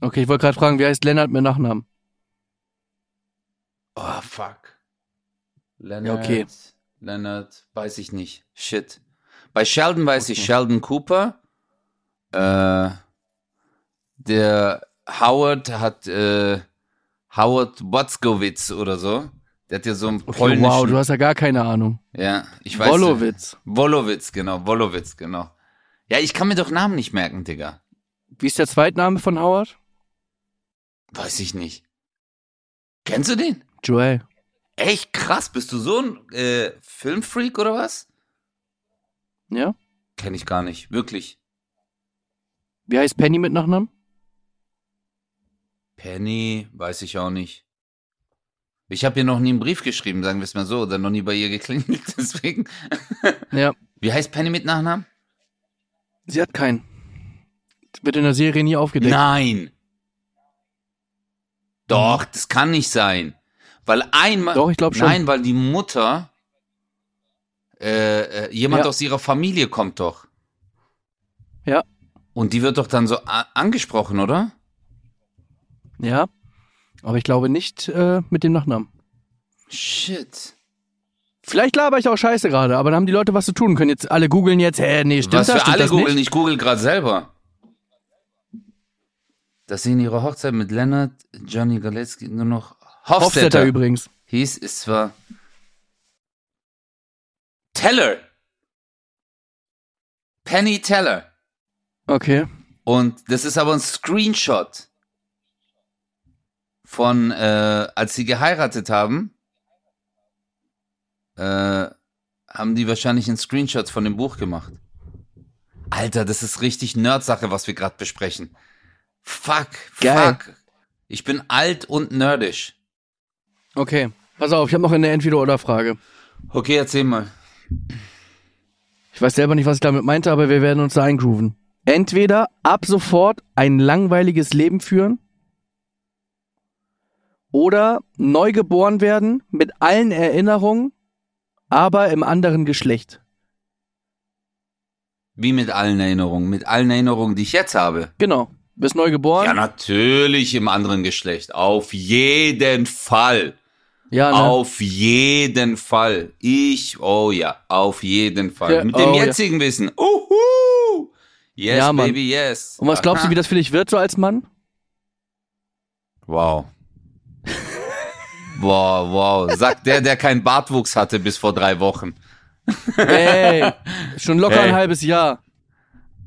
Okay, ich wollte gerade fragen, wie heißt Lennart mit Nachnamen? Oh, fuck. Leonard. Ja, okay. Leonard, weiß ich nicht. Shit. Bei Sheldon weiß ich Okay. Sheldon Cooper. Äh, der Howard hat äh, Howard Watzkowitz oder so. Der hat ja so einen Okay, polnischen. wow, du hast ja gar keine Ahnung. ja, ich weiß. Wolowitz. Wolowitz, genau. Wolowitz, genau. Ja, ich kann mir doch Namen nicht merken, Digga. Wie ist der Zweitname von Howard? Weiß ich nicht. Kennst du den? Joel. Echt krass. Bist du so ein äh, Filmfreak oder was? Ja? Kenn ich gar nicht. Wirklich. Wie heißt Penny mit Nachnamen? Penny, weiß ich auch nicht. Ich habe ihr noch nie einen Brief geschrieben, sagen wir es mal so, oder noch nie bei ihr geklingelt, deswegen. Ja. Wie heißt Penny mit Nachnamen? Sie hat keinen. Wird in der Serie nie aufgedeckt. Nein. Doch, das kann nicht sein. Weil einmal. Doch, ich glaub schon. Nein, weil die Mutter. Äh, äh, jemand Ja. aus ihrer Familie kommt doch. Ja. Und die wird doch dann so angesprochen, oder? Ja. Aber ich glaube nicht äh, mit dem Nachnamen. Shit. Vielleicht laber ich auch scheiße gerade, aber dann haben die Leute was zu tun. Können jetzt alle googeln jetzt, hä, nee, stimmt Was das? für Stimmt alle das googeln, ich google gerade selber. Dass sie in ihrer Hochzeit mit Leonard, Johnny Galecki nur noch Hofstetter übrigens. hieß, ist zwar Teller. Penny Teller. Okay. Und das ist aber ein Screenshot von, äh, als sie geheiratet haben, äh, haben die wahrscheinlich einen Screenshot von dem Buch gemacht. Alter, das ist richtig Nerdsache, was wir gerade besprechen. Fuck, Geil. fuck. Ich bin alt und nerdisch. Okay. Pass auf, ich habe noch eine Entweder-Oder-Frage. Okay, erzähl mal. Ich weiß selber nicht, was ich damit meinte, aber wir werden uns da eingrooven. Entweder ab sofort ein langweiliges Leben führen oder neu geboren werden mit allen Erinnerungen, aber im anderen Geschlecht. Wie mit allen Erinnerungen? Mit allen Erinnerungen, die ich jetzt habe. Genau. Bist neu geboren? Ja, natürlich im anderen Geschlecht. Auf jeden Fall. Ja, ne? Auf jeden Fall. Ich, oh ja, auf jeden Fall. Ja, Mit dem oh ja. jetzigen Wissen. Uhu! Yes, Ja, baby, yes. Und was glaubst du, wie das für dich wird so als Mann? Wow. wow, wow. Sagt der, der keinen Bartwuchs hatte bis vor drei Wochen. Ey, schon locker Ey. ein halbes Jahr.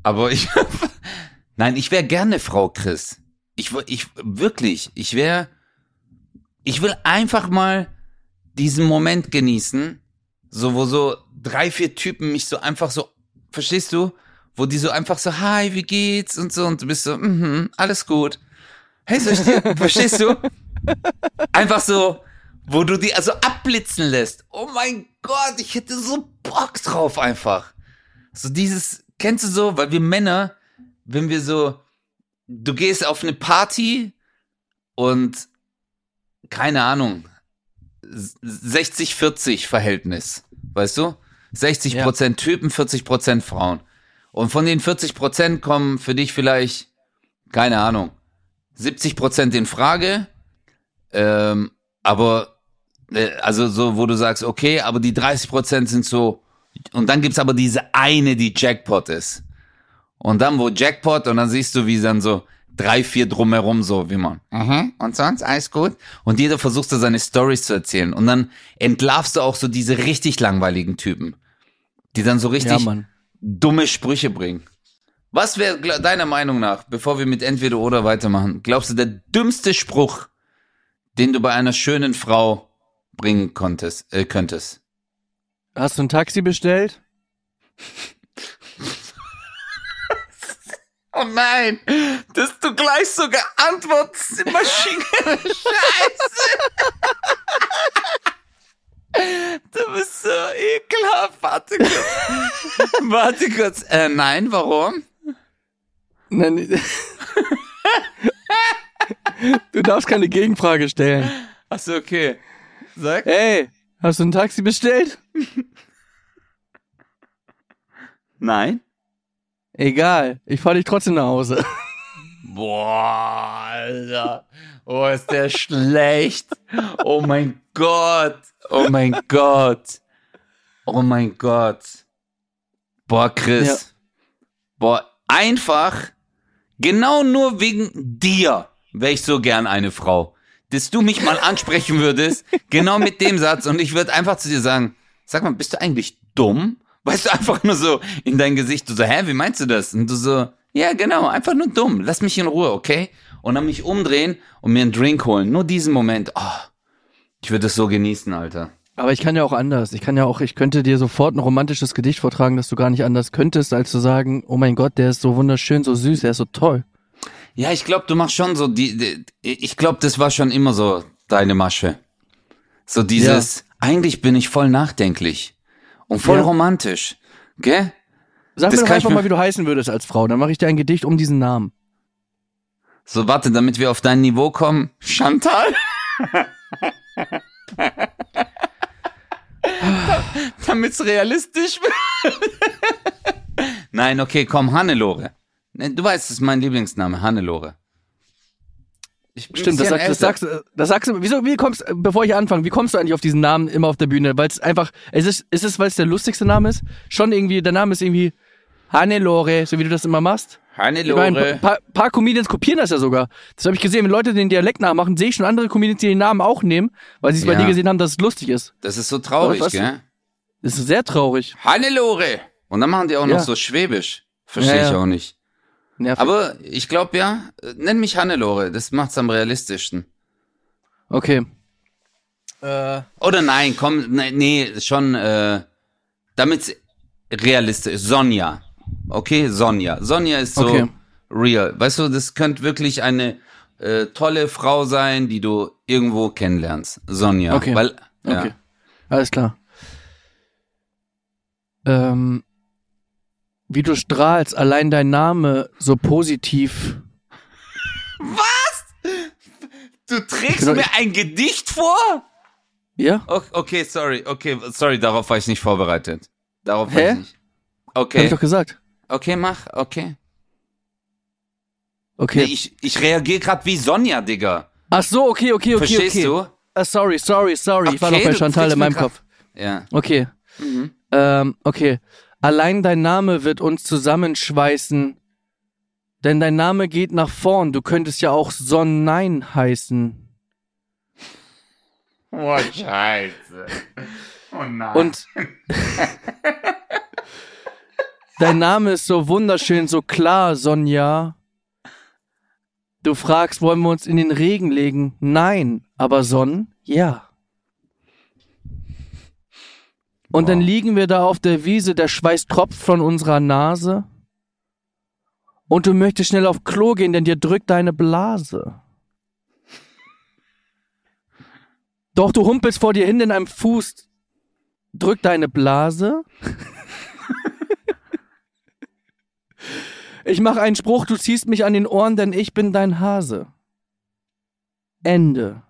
Aber ich, nein, ich wäre gerne Frau Chris. Ich, ich, wirklich, ich wäre, ich will einfach mal diesen Moment genießen, so, wo so drei, vier Typen mich so einfach so, verstehst du? Wo die so einfach so, hi, wie geht's? Und so, und du bist so, mhm, alles gut. Hey, dir, verstehst du? Einfach so, wo du die also abblitzen lässt. Oh mein Gott, ich hätte so Bock drauf einfach. So dieses, kennst du so, weil wir Männer, wenn wir so, du gehst auf eine Party und keine Ahnung, 60-40 Verhältnis, weißt du? 60 Ja. Prozent Typen, 40 Prozent Frauen. Und von den 40 Prozent kommen für dich vielleicht, keine Ahnung, 70 Prozent in Frage, ähm, aber, äh, also so, wo du sagst, okay, aber die 30 Prozent sind so, und dann gibt's aber diese eine, die Jackpot ist. Und dann, wo Jackpot, und dann siehst du, wie dann so drei, vier drumherum so, wie man, mhm, und sonst, alles gut? Und jeder versucht so seine Stories zu erzählen. Und dann entlarvst du auch so diese richtig langweiligen Typen, die dann so Ja, richtig Mann. dumme Sprüche bringen. Was wäre deiner Meinung nach, bevor wir mit entweder oder weitermachen, glaubst du, der dümmste Spruch, den du bei einer schönen Frau bringen konntest, äh, könntest? Hast du ein Taxi bestellt? Oh nein, dass du gleich so geantwortest, Maschine. Scheiße. Du bist so ekelhaft. Warte kurz. Warte kurz. Äh, nein, warum? Nein. du darfst keine Gegenfrage stellen. Achso, okay. Sag. Ey, Hast du ein Taxi bestellt? Nein. Egal, ich fahr dich trotzdem nach Hause. Boah, Alter. Oh, ist der schlecht. Oh mein Gott. Oh mein Gott. Oh mein Gott. Boah, Chris. Ja. Boah, einfach, genau nur wegen dir wäre ich so gern eine Frau. Dass du mich mal ansprechen würdest, genau mit dem Satz, und ich würde einfach zu dir sagen, sag mal, bist du eigentlich dumm? Weißt du, einfach nur so in dein Gesicht, du so, hä, wie meinst du das? Und du so, ja, genau, einfach nur dumm. Lass mich in Ruhe, okay? Und dann mich umdrehen und mir einen Drink holen. Nur diesen Moment. Oh, ich würde es so genießen, Alter. Aber ich kann ja auch anders. Ich kann ja auch, ich könnte dir sofort ein romantisches Gedicht vortragen, das du gar nicht anders könntest, als zu sagen, oh mein Gott, der ist so wunderschön, so süß, der ist so toll. Ja, ich glaube, du machst schon so die, die ich glaube, das war schon immer so deine Masche. So dieses, eigentlich bin ich voll nachdenklich und voll Ja. romantisch. Gell? Sag Das mir doch einfach mal, wie du heißen würdest als Frau. Dann mache ich dir ein Gedicht um diesen Namen. So, warte, damit wir auf dein Niveau kommen. Chantal? Damit's realistisch wird. Nein, okay, komm, Hannelore. Ne, Du weißt, das ist mein Lieblingsname, Hannelore. Ich Stimmt, das, bisschen sag, das, sagst, du- das sagst du. Wieso, wie kommst, bevor ich anfange, wie kommst du eigentlich auf diesen Namen immer auf der Bühne? Weil es einfach, es ist, ist es, weil es der lustigste Name ist? Schon irgendwie, der Name ist irgendwie Hannelore, so wie du das immer machst? Ich meine, Hannelore. ein paar, paar Comedians kopieren das ja sogar. Das habe ich gesehen. Wenn Leute den Dialekt nachmachen, sehe ich schon andere Comedians, die den Namen auch nehmen, weil sie es bei Ja. dir gesehen haben, dass es lustig ist. Das ist so traurig, Was? gell? Das ist sehr traurig. Hannelore. Und dann machen die auch noch Ja. so schwäbisch. Verstehe Ja, ich auch nicht. Nervig. Aber ich glaube ja, nenn mich Hannelore. Das macht's am realistischsten. okay. Äh, Oder nein, komm, nee, nee schon, äh, damit's realistisch ist. Sonja. Okay, Sonja. Sonja ist so Okay. real. Weißt du, das könnte wirklich eine äh, tolle Frau sein, die du irgendwo kennenlernst. Sonja. Okay. Weil, ja. okay. Alles klar. Ähm, wie du strahlst, allein dein Name so positiv. Du trägst Genau, mir ich- ein Gedicht vor? Ja? Okay, sorry, okay, sorry, darauf war ich nicht vorbereitet. Darauf war Hä? ich nicht. Hab Okay, ich doch gesagt. okay, mach, okay. Okay. Nee, ich ich reagiere gerade wie Sonja, Digga. Ach so, okay, okay, okay, Verstehst okay. du? Ah, sorry, sorry, sorry. ich war Okay, noch bei Chantal in meinem grad- Kopf. Ja. Okay. Mhm. Ähm, okay. Allein dein Name wird uns zusammenschweißen. Denn dein Name geht nach vorn. Du könntest ja auch Sonnein heißen. Oh, Scheiße. Oh nein. Und dein Name ist so wunderschön, so klar, Sonja. Du fragst, wollen wir uns in den Regen legen? Nein, aber Sonn, ja. Und dann Wow. liegen wir da auf der Wiese, der Schweiß tropft von unserer Nase. Und du möchtest schnell auf Klo gehen, denn dir drückt deine Blase. Doch du humpelst vor dir hin, in einem Fuß drückt deine Blase. Ich mache einen Spruch, du ziehst mich an den Ohren, denn ich bin dein Hase. Ende.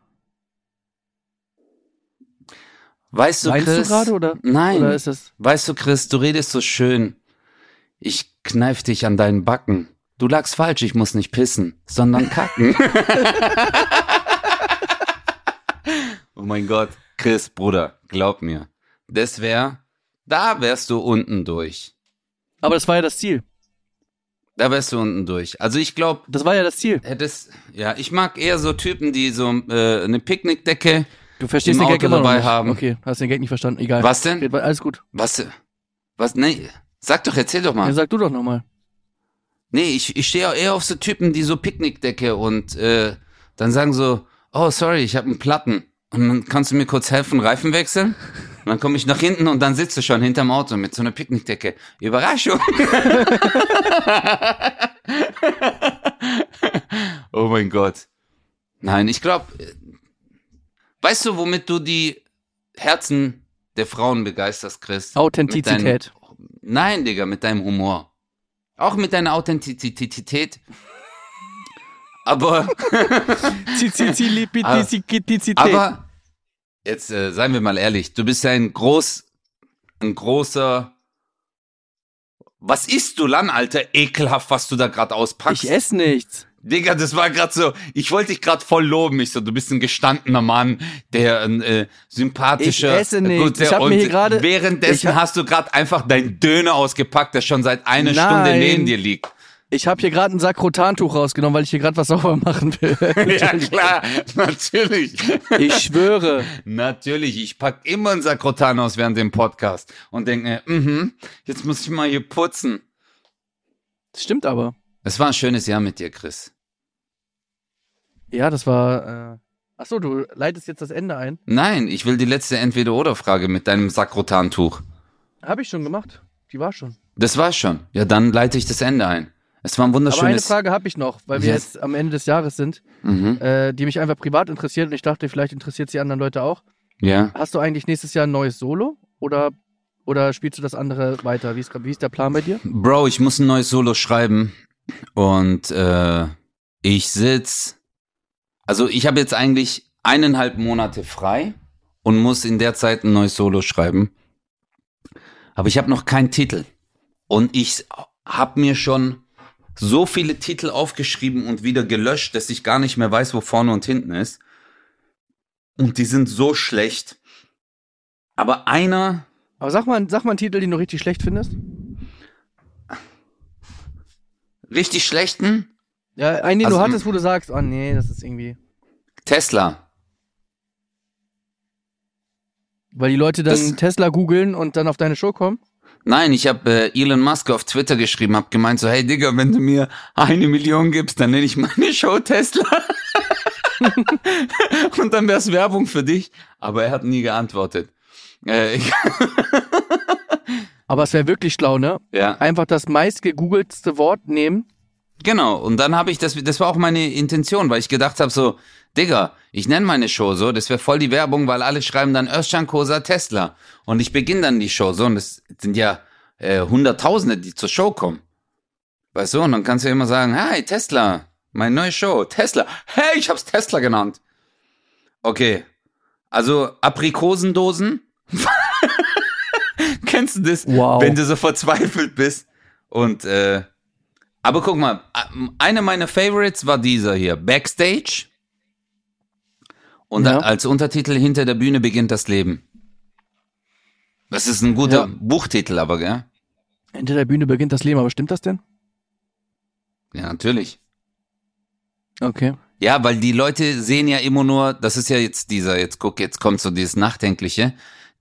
Weißt du, Weinst Chris? du gerade oder? Nein. Oder ist es? Weißt du, Chris, du redest so schön. Ich kneif dich an deinen Backen. Du lagst falsch, ich muss nicht pissen, sondern kacken. oh mein Gott. Chris, Bruder, glaub mir. Das wär, da wärst du unten durch. Aber das war ja das Ziel. Da wärst du unten durch. Also ich glaube, Das war ja das Ziel. hättest, ja, ich mag eher so Typen, die so äh, eine Picknickdecke. Du verstehst den Gag Auto immer noch dabei nicht. haben. Okay, hast den Gag nicht verstanden. Egal. Was denn? Geht, Alles gut. Was? Was? Nee, sag doch, erzähl doch mal. Ja, sag du doch nochmal. Nee, ich, ich stehe eher auf so Typen, die so Picknickdecke und äh, dann sagen so, oh sorry, ich habe einen Platten. Und dann kannst du mir kurz helfen, Reifen wechseln? Und dann komme ich nach hinten und dann sitzt du schon hinterm Auto mit so einer Picknickdecke. Überraschung. oh mein Gott. Nein, ich glaube, weißt du, womit du die Herzen der Frauen begeisterst, Chris? Authentizität. deinem- Nein, Digga, mit deinem Humor. Auch mit deiner Authentizität. Aber, aber jetzt äh, seien wir mal ehrlich, du bist ja ein groß, ein großer. Was isst du dann, Alter? Ekelhaft, was du da gerade auspackst. Ich esse nichts. Digga, das war gerade so, ich wollte dich gerade voll loben. Ich so, du bist ein gestandener Mann, der ein äh, sympathischer. Ich esse nichts. Gut, der, Ich hab mir gerade- Währenddessen hab- hast du gerade einfach deinen Döner ausgepackt, der schon seit einer Nein. Stunde neben dir liegt. Ich habe hier gerade ein Sakrotantuch rausgenommen, weil ich hier gerade was sauber machen will. ja, klar, natürlich. Ich schwöre. Natürlich, ich pack immer ein Sakrotan aus während dem Podcast und denke mir, mhm, jetzt muss ich mal hier putzen. Das stimmt aber. Es war ein schönes Jahr mit dir, Chris. Ja, das war. Äh... Ach so, du leitest jetzt das Ende ein. Nein, ich will die letzte Entweder-Oder-Frage mit deinem Sakrotantuch. Habe ich schon gemacht. Die war schon. Das war's schon. Ja, dann leite ich das Ende ein. Es war ein Aber eine wunderschönes. Frage habe ich noch, weil wir Yes. jetzt am Ende des Jahres sind, Mhm. äh, die mich einfach privat interessiert und ich dachte, vielleicht interessiert sie anderen Leute auch. Ja. Hast du eigentlich nächstes Jahr ein neues Solo oder, oder spielst du das andere weiter? Wie ist, wie ist der Plan bei dir? Bro, ich muss ein neues Solo schreiben und äh, ich sitz. Also ich habe jetzt eigentlich eineinhalb Monate frei und muss in der Zeit ein neues Solo schreiben. Aber ich habe noch keinen Titel und ich habe mir schon so viele Titel aufgeschrieben und wieder gelöscht, dass ich gar nicht mehr weiß, wo vorne und hinten ist. Und die sind so schlecht. Aber einer, Aber sag mal, sag mal einen Titel, den du richtig schlecht findest. Richtig schlechten, Ja, einen, den Also, du hattest, wo du sagst, oh nee, das ist irgendwie. Tesla. Weil die Leute dann Das- Tesla googeln und dann auf deine Show kommen. Nein, ich habe äh, Elon Musk auf Twitter geschrieben, hab gemeint so, hey Digga, wenn du mir eine Million gibst, dann nenne ich meine Show Tesla. Und dann wär's Werbung für dich. Aber er hat nie geantwortet. Äh, ich, Aber es wäre wirklich schlau, ne? ja, Einfach das meist gegoogeltste Wort nehmen. genau. Und dann habe ich das, das war auch meine Intention, weil ich gedacht habe so, Digga, ich nenne meine Show so, das wäre voll die Werbung, weil alle schreiben dann Özcan Kosa Tesla. Und ich beginne dann die Show so und es sind ja äh, Hunderttausende, die zur Show kommen. Weißt du, und dann kannst du ja immer sagen, hi, Tesla, meine neue Show, Tesla. Hey, ich hab's Tesla genannt. Okay, also Aprikosendosen. Kennst du das? Wow. Wenn du so verzweifelt bist. Und, äh, aber guck mal, einer meiner Favorites war dieser hier, Backstage. Und Ja. als Untertitel Hinter der Bühne beginnt das Leben. Das ist ein guter Ja. Buchtitel, aber, gell? Hinter der Bühne beginnt das Leben, aber stimmt das denn? Ja, natürlich. Okay. Ja, weil die Leute sehen ja immer nur, das ist ja jetzt dieser, jetzt guck, jetzt kommt so dieses Nachdenkliche.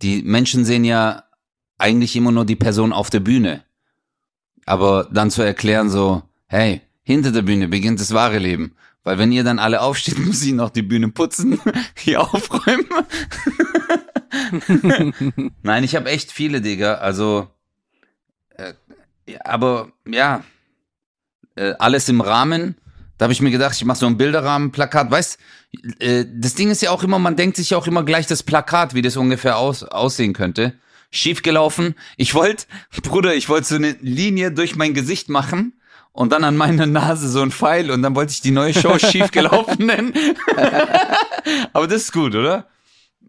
Die Menschen sehen ja eigentlich immer nur die Person auf der Bühne. Aber dann zu erklären so, hey, hinter der Bühne beginnt das wahre Leben. Weil wenn ihr dann alle aufsteht, muss ich noch die Bühne putzen, hier aufräumen. Nein, ich habe echt viele, Digga. Also, äh, aber ja, äh, alles im Rahmen. Da habe ich mir gedacht, ich mache so ein Bilderrahmenplakat. Weißt, äh, das Ding ist ja auch immer, man denkt sich ja auch immer gleich das Plakat, wie das ungefähr aus, aussehen könnte. Schiefgelaufen. Ich wollte, Bruder, ich wollte so eine Linie durch mein Gesicht machen und dann an meiner Nase so ein Pfeil und dann wollte ich die neue Show schiefgelaufen nennen. Aber das ist gut, oder?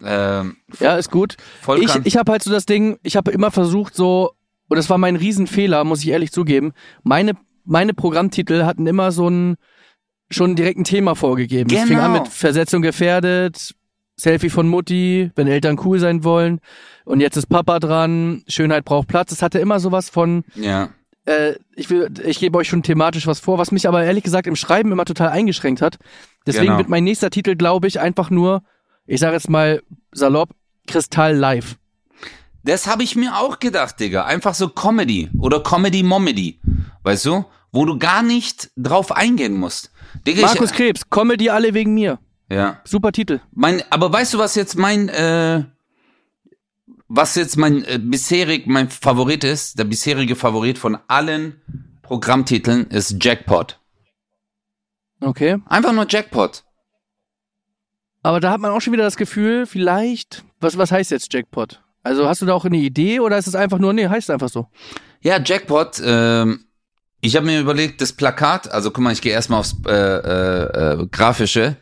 Ähm, Ja, ist gut. Ich, ich habe halt so das Ding, ich habe immer versucht so, und das war mein Riesenfehler, muss ich ehrlich zugeben, meine, meine Programmtitel hatten immer so ein, schon direkt ein Thema vorgegeben. Es fing an Genau. mit Versetzung gefährdet, Selfie von Mutti, wenn Eltern cool sein wollen. Und jetzt ist Papa dran, Schönheit braucht Platz. Es hatte immer sowas von, ja, äh, ich will, ich gebe euch schon thematisch was vor, was mich aber ehrlich gesagt im Schreiben immer total eingeschränkt hat. Deswegen Genau. wird mein nächster Titel, glaube ich, einfach nur, ich sage jetzt mal salopp, Kristall live. Das habe ich mir auch gedacht, Digga. Einfach so Comedy oder Comedy-Momedy. Weißt du? Wo du gar nicht drauf eingehen musst. Digga, Markus ich, Krebs, Comedy alle wegen mir. Ja. Super Titel. Mein, aber weißt du, was jetzt mein, äh, was jetzt mein äh, bisherig, mein Favorit ist? Der bisherige Favorit von allen Programmtiteln ist Jackpot. Okay. Einfach nur Jackpot. Aber da hat man auch schon wieder das Gefühl, vielleicht, was, was heißt jetzt Jackpot? Also hast du da auch eine Idee oder ist es einfach nur, nee, heißt einfach so? Ja, Jackpot, ähm, ich habe mir überlegt, das Plakat, also guck mal, ich gehe erstmal aufs äh, äh, äh, Grafische.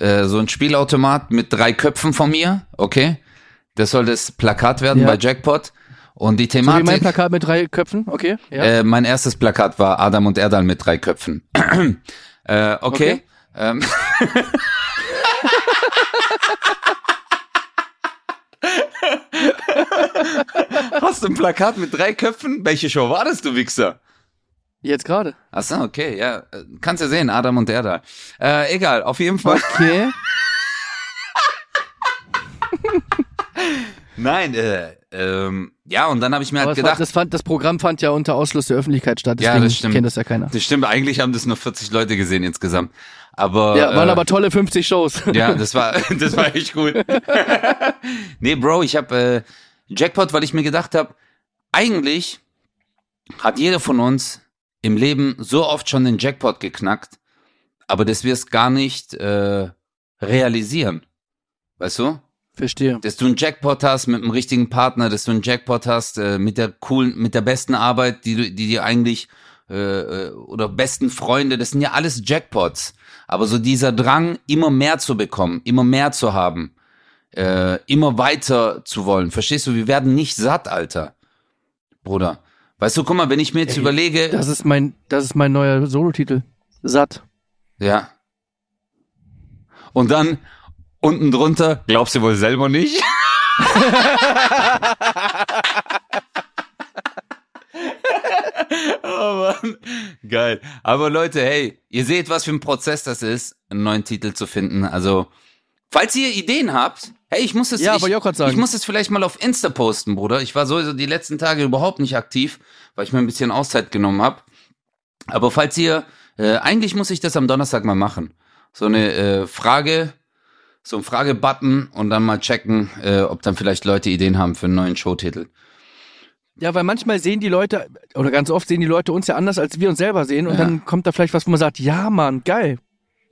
Äh, so ein Spielautomat mit drei Köpfen von mir, okay? Das soll das Plakat werden Ja. bei Jackpot. Und die So wie Thematik. mein Plakat mit drei Köpfen, okay? Ja. Äh, mein erstes Plakat war Adam und Erdal mit drei Köpfen. äh, okay. Okay. Ähm. Hast du ein Plakat mit drei Köpfen? Welche Show war das, du Wichser? Jetzt gerade. Achso, okay, ja. Kannst ja sehen, Adam und Erdal. Äh, egal, auf jeden Fall. Okay. Nein, äh, ähm, ja, und dann habe ich mir Aber halt gedacht, das, fand, das Programm fand ja unter Ausschluss der Öffentlichkeit statt, Ja, deswegen das stimmt. kennt das ja keiner. das stimmt, eigentlich haben das nur 40 Leute gesehen insgesamt. Aber Ja, waren äh, aber tolle 50 Shows. Ja, das war, das war echt gut. nee, Bro, ich habe äh, Jackpot, weil ich mir gedacht habe, eigentlich hat jeder von uns im Leben so oft schon den Jackpot geknackt, aber dass wir es gar nicht äh, realisieren. Weißt du? Verstehe. Dass du einen Jackpot hast mit einem richtigen Partner, dass du einen Jackpot hast äh, mit der coolen, mit der besten Arbeit, die du, die dir eigentlich äh, äh, oder besten Freunde, das sind ja alles Jackpots. Aber so dieser Drang, immer mehr zu bekommen, immer mehr zu haben, äh, immer weiter zu wollen. Verstehst du? Wir werden nicht satt, Alter, Bruder. Weißt du, guck mal, wenn ich mir jetzt Ey, überlege, Das ist mein, das ist mein neuer Solotitel. Satt. ja. Und dann unten drunter, glaubst du wohl selber nicht? oh Mann. Geil. Aber Leute, hey, ihr seht, was für ein Prozess das ist, einen neuen Titel zu finden. Also, falls ihr Ideen habt, hey, ich muss es, Ja, ich, ich auch grad sagen. ich muss es vielleicht mal auf Insta posten, Bruder. Ich war sowieso die letzten Tage überhaupt nicht aktiv, weil ich mir ein bisschen Auszeit genommen habe. Aber falls ihr, äh, eigentlich muss ich das am Donnerstag mal machen. So eine äh, Frage, so ein Fragebutton und dann mal checken, äh, ob dann vielleicht Leute Ideen haben für einen neuen Showtitel. Ja, weil manchmal sehen die Leute, oder ganz oft sehen die Leute uns ja anders, als wir uns selber sehen. Und Ja. dann kommt da vielleicht was, wo man sagt, ja, Mann, geil.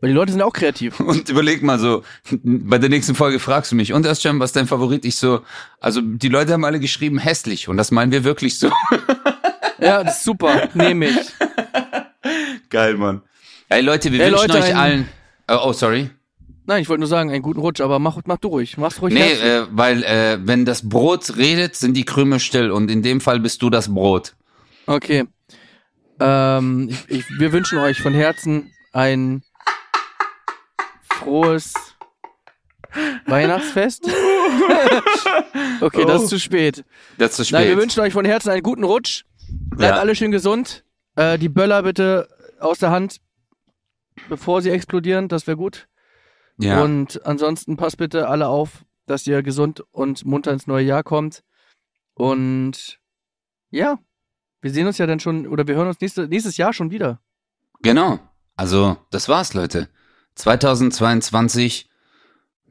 Weil die Leute sind auch kreativ. Und überleg mal so, bei der nächsten Folge fragst du mich, und Özcan, was ist dein Favorit? Ich so, also die Leute haben alle geschrieben hässlich und das meinen wir wirklich so. Ja, das ist super. Nehme ich. Geil, Mann. Hey Leute, wir Hey, wünschen Leute, euch allen, oh, oh sorry. Nein, ich wollte nur sagen, einen guten Rutsch, aber mach, mach du ruhig. Mach's ruhig. Nee, äh, weil äh, wenn das Brot redet, sind die Krümel still und in dem Fall bist du das Brot. Okay. Ähm, ich, ich, wir wünschen euch von Herzen ein frohes Weihnachtsfest. okay, das Oh. ist zu spät. Das ist zu spät. Nein, wir wünschen euch von Herzen einen guten Rutsch. Bleibt Ja. alle schön gesund. Äh, die Böller bitte aus der Hand, bevor sie explodieren. Das wäre gut. ja. Und ansonsten passt bitte alle auf, dass ihr gesund und munter ins neue Jahr kommt. Und ja, wir sehen uns ja dann schon, oder wir hören uns nächste, nächstes Jahr schon wieder. Genau. Also, das war's, Leute. 2022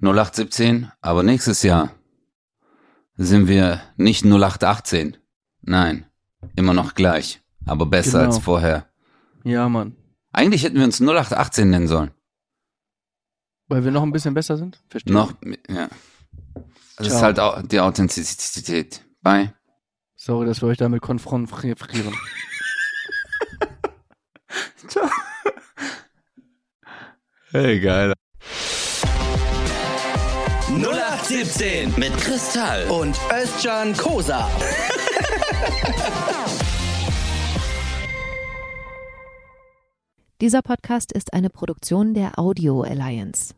0817, aber nächstes Jahr sind wir nicht 0818. Nein, immer noch gleich, aber besser Genau. als vorher. Ja, Mann. Eigentlich hätten wir uns 0818 nennen sollen. Weil wir noch ein bisschen besser sind. Verstehe. Noch, ja. Das ist Ciao. halt auch die Authentizität. Bye. Sorry, dass wir euch damit konfrontieren. Hey, geil. 0817 Mit Kristall. und Özcan Kosa. Dieser Podcast ist eine Produktion der Audio Alliance.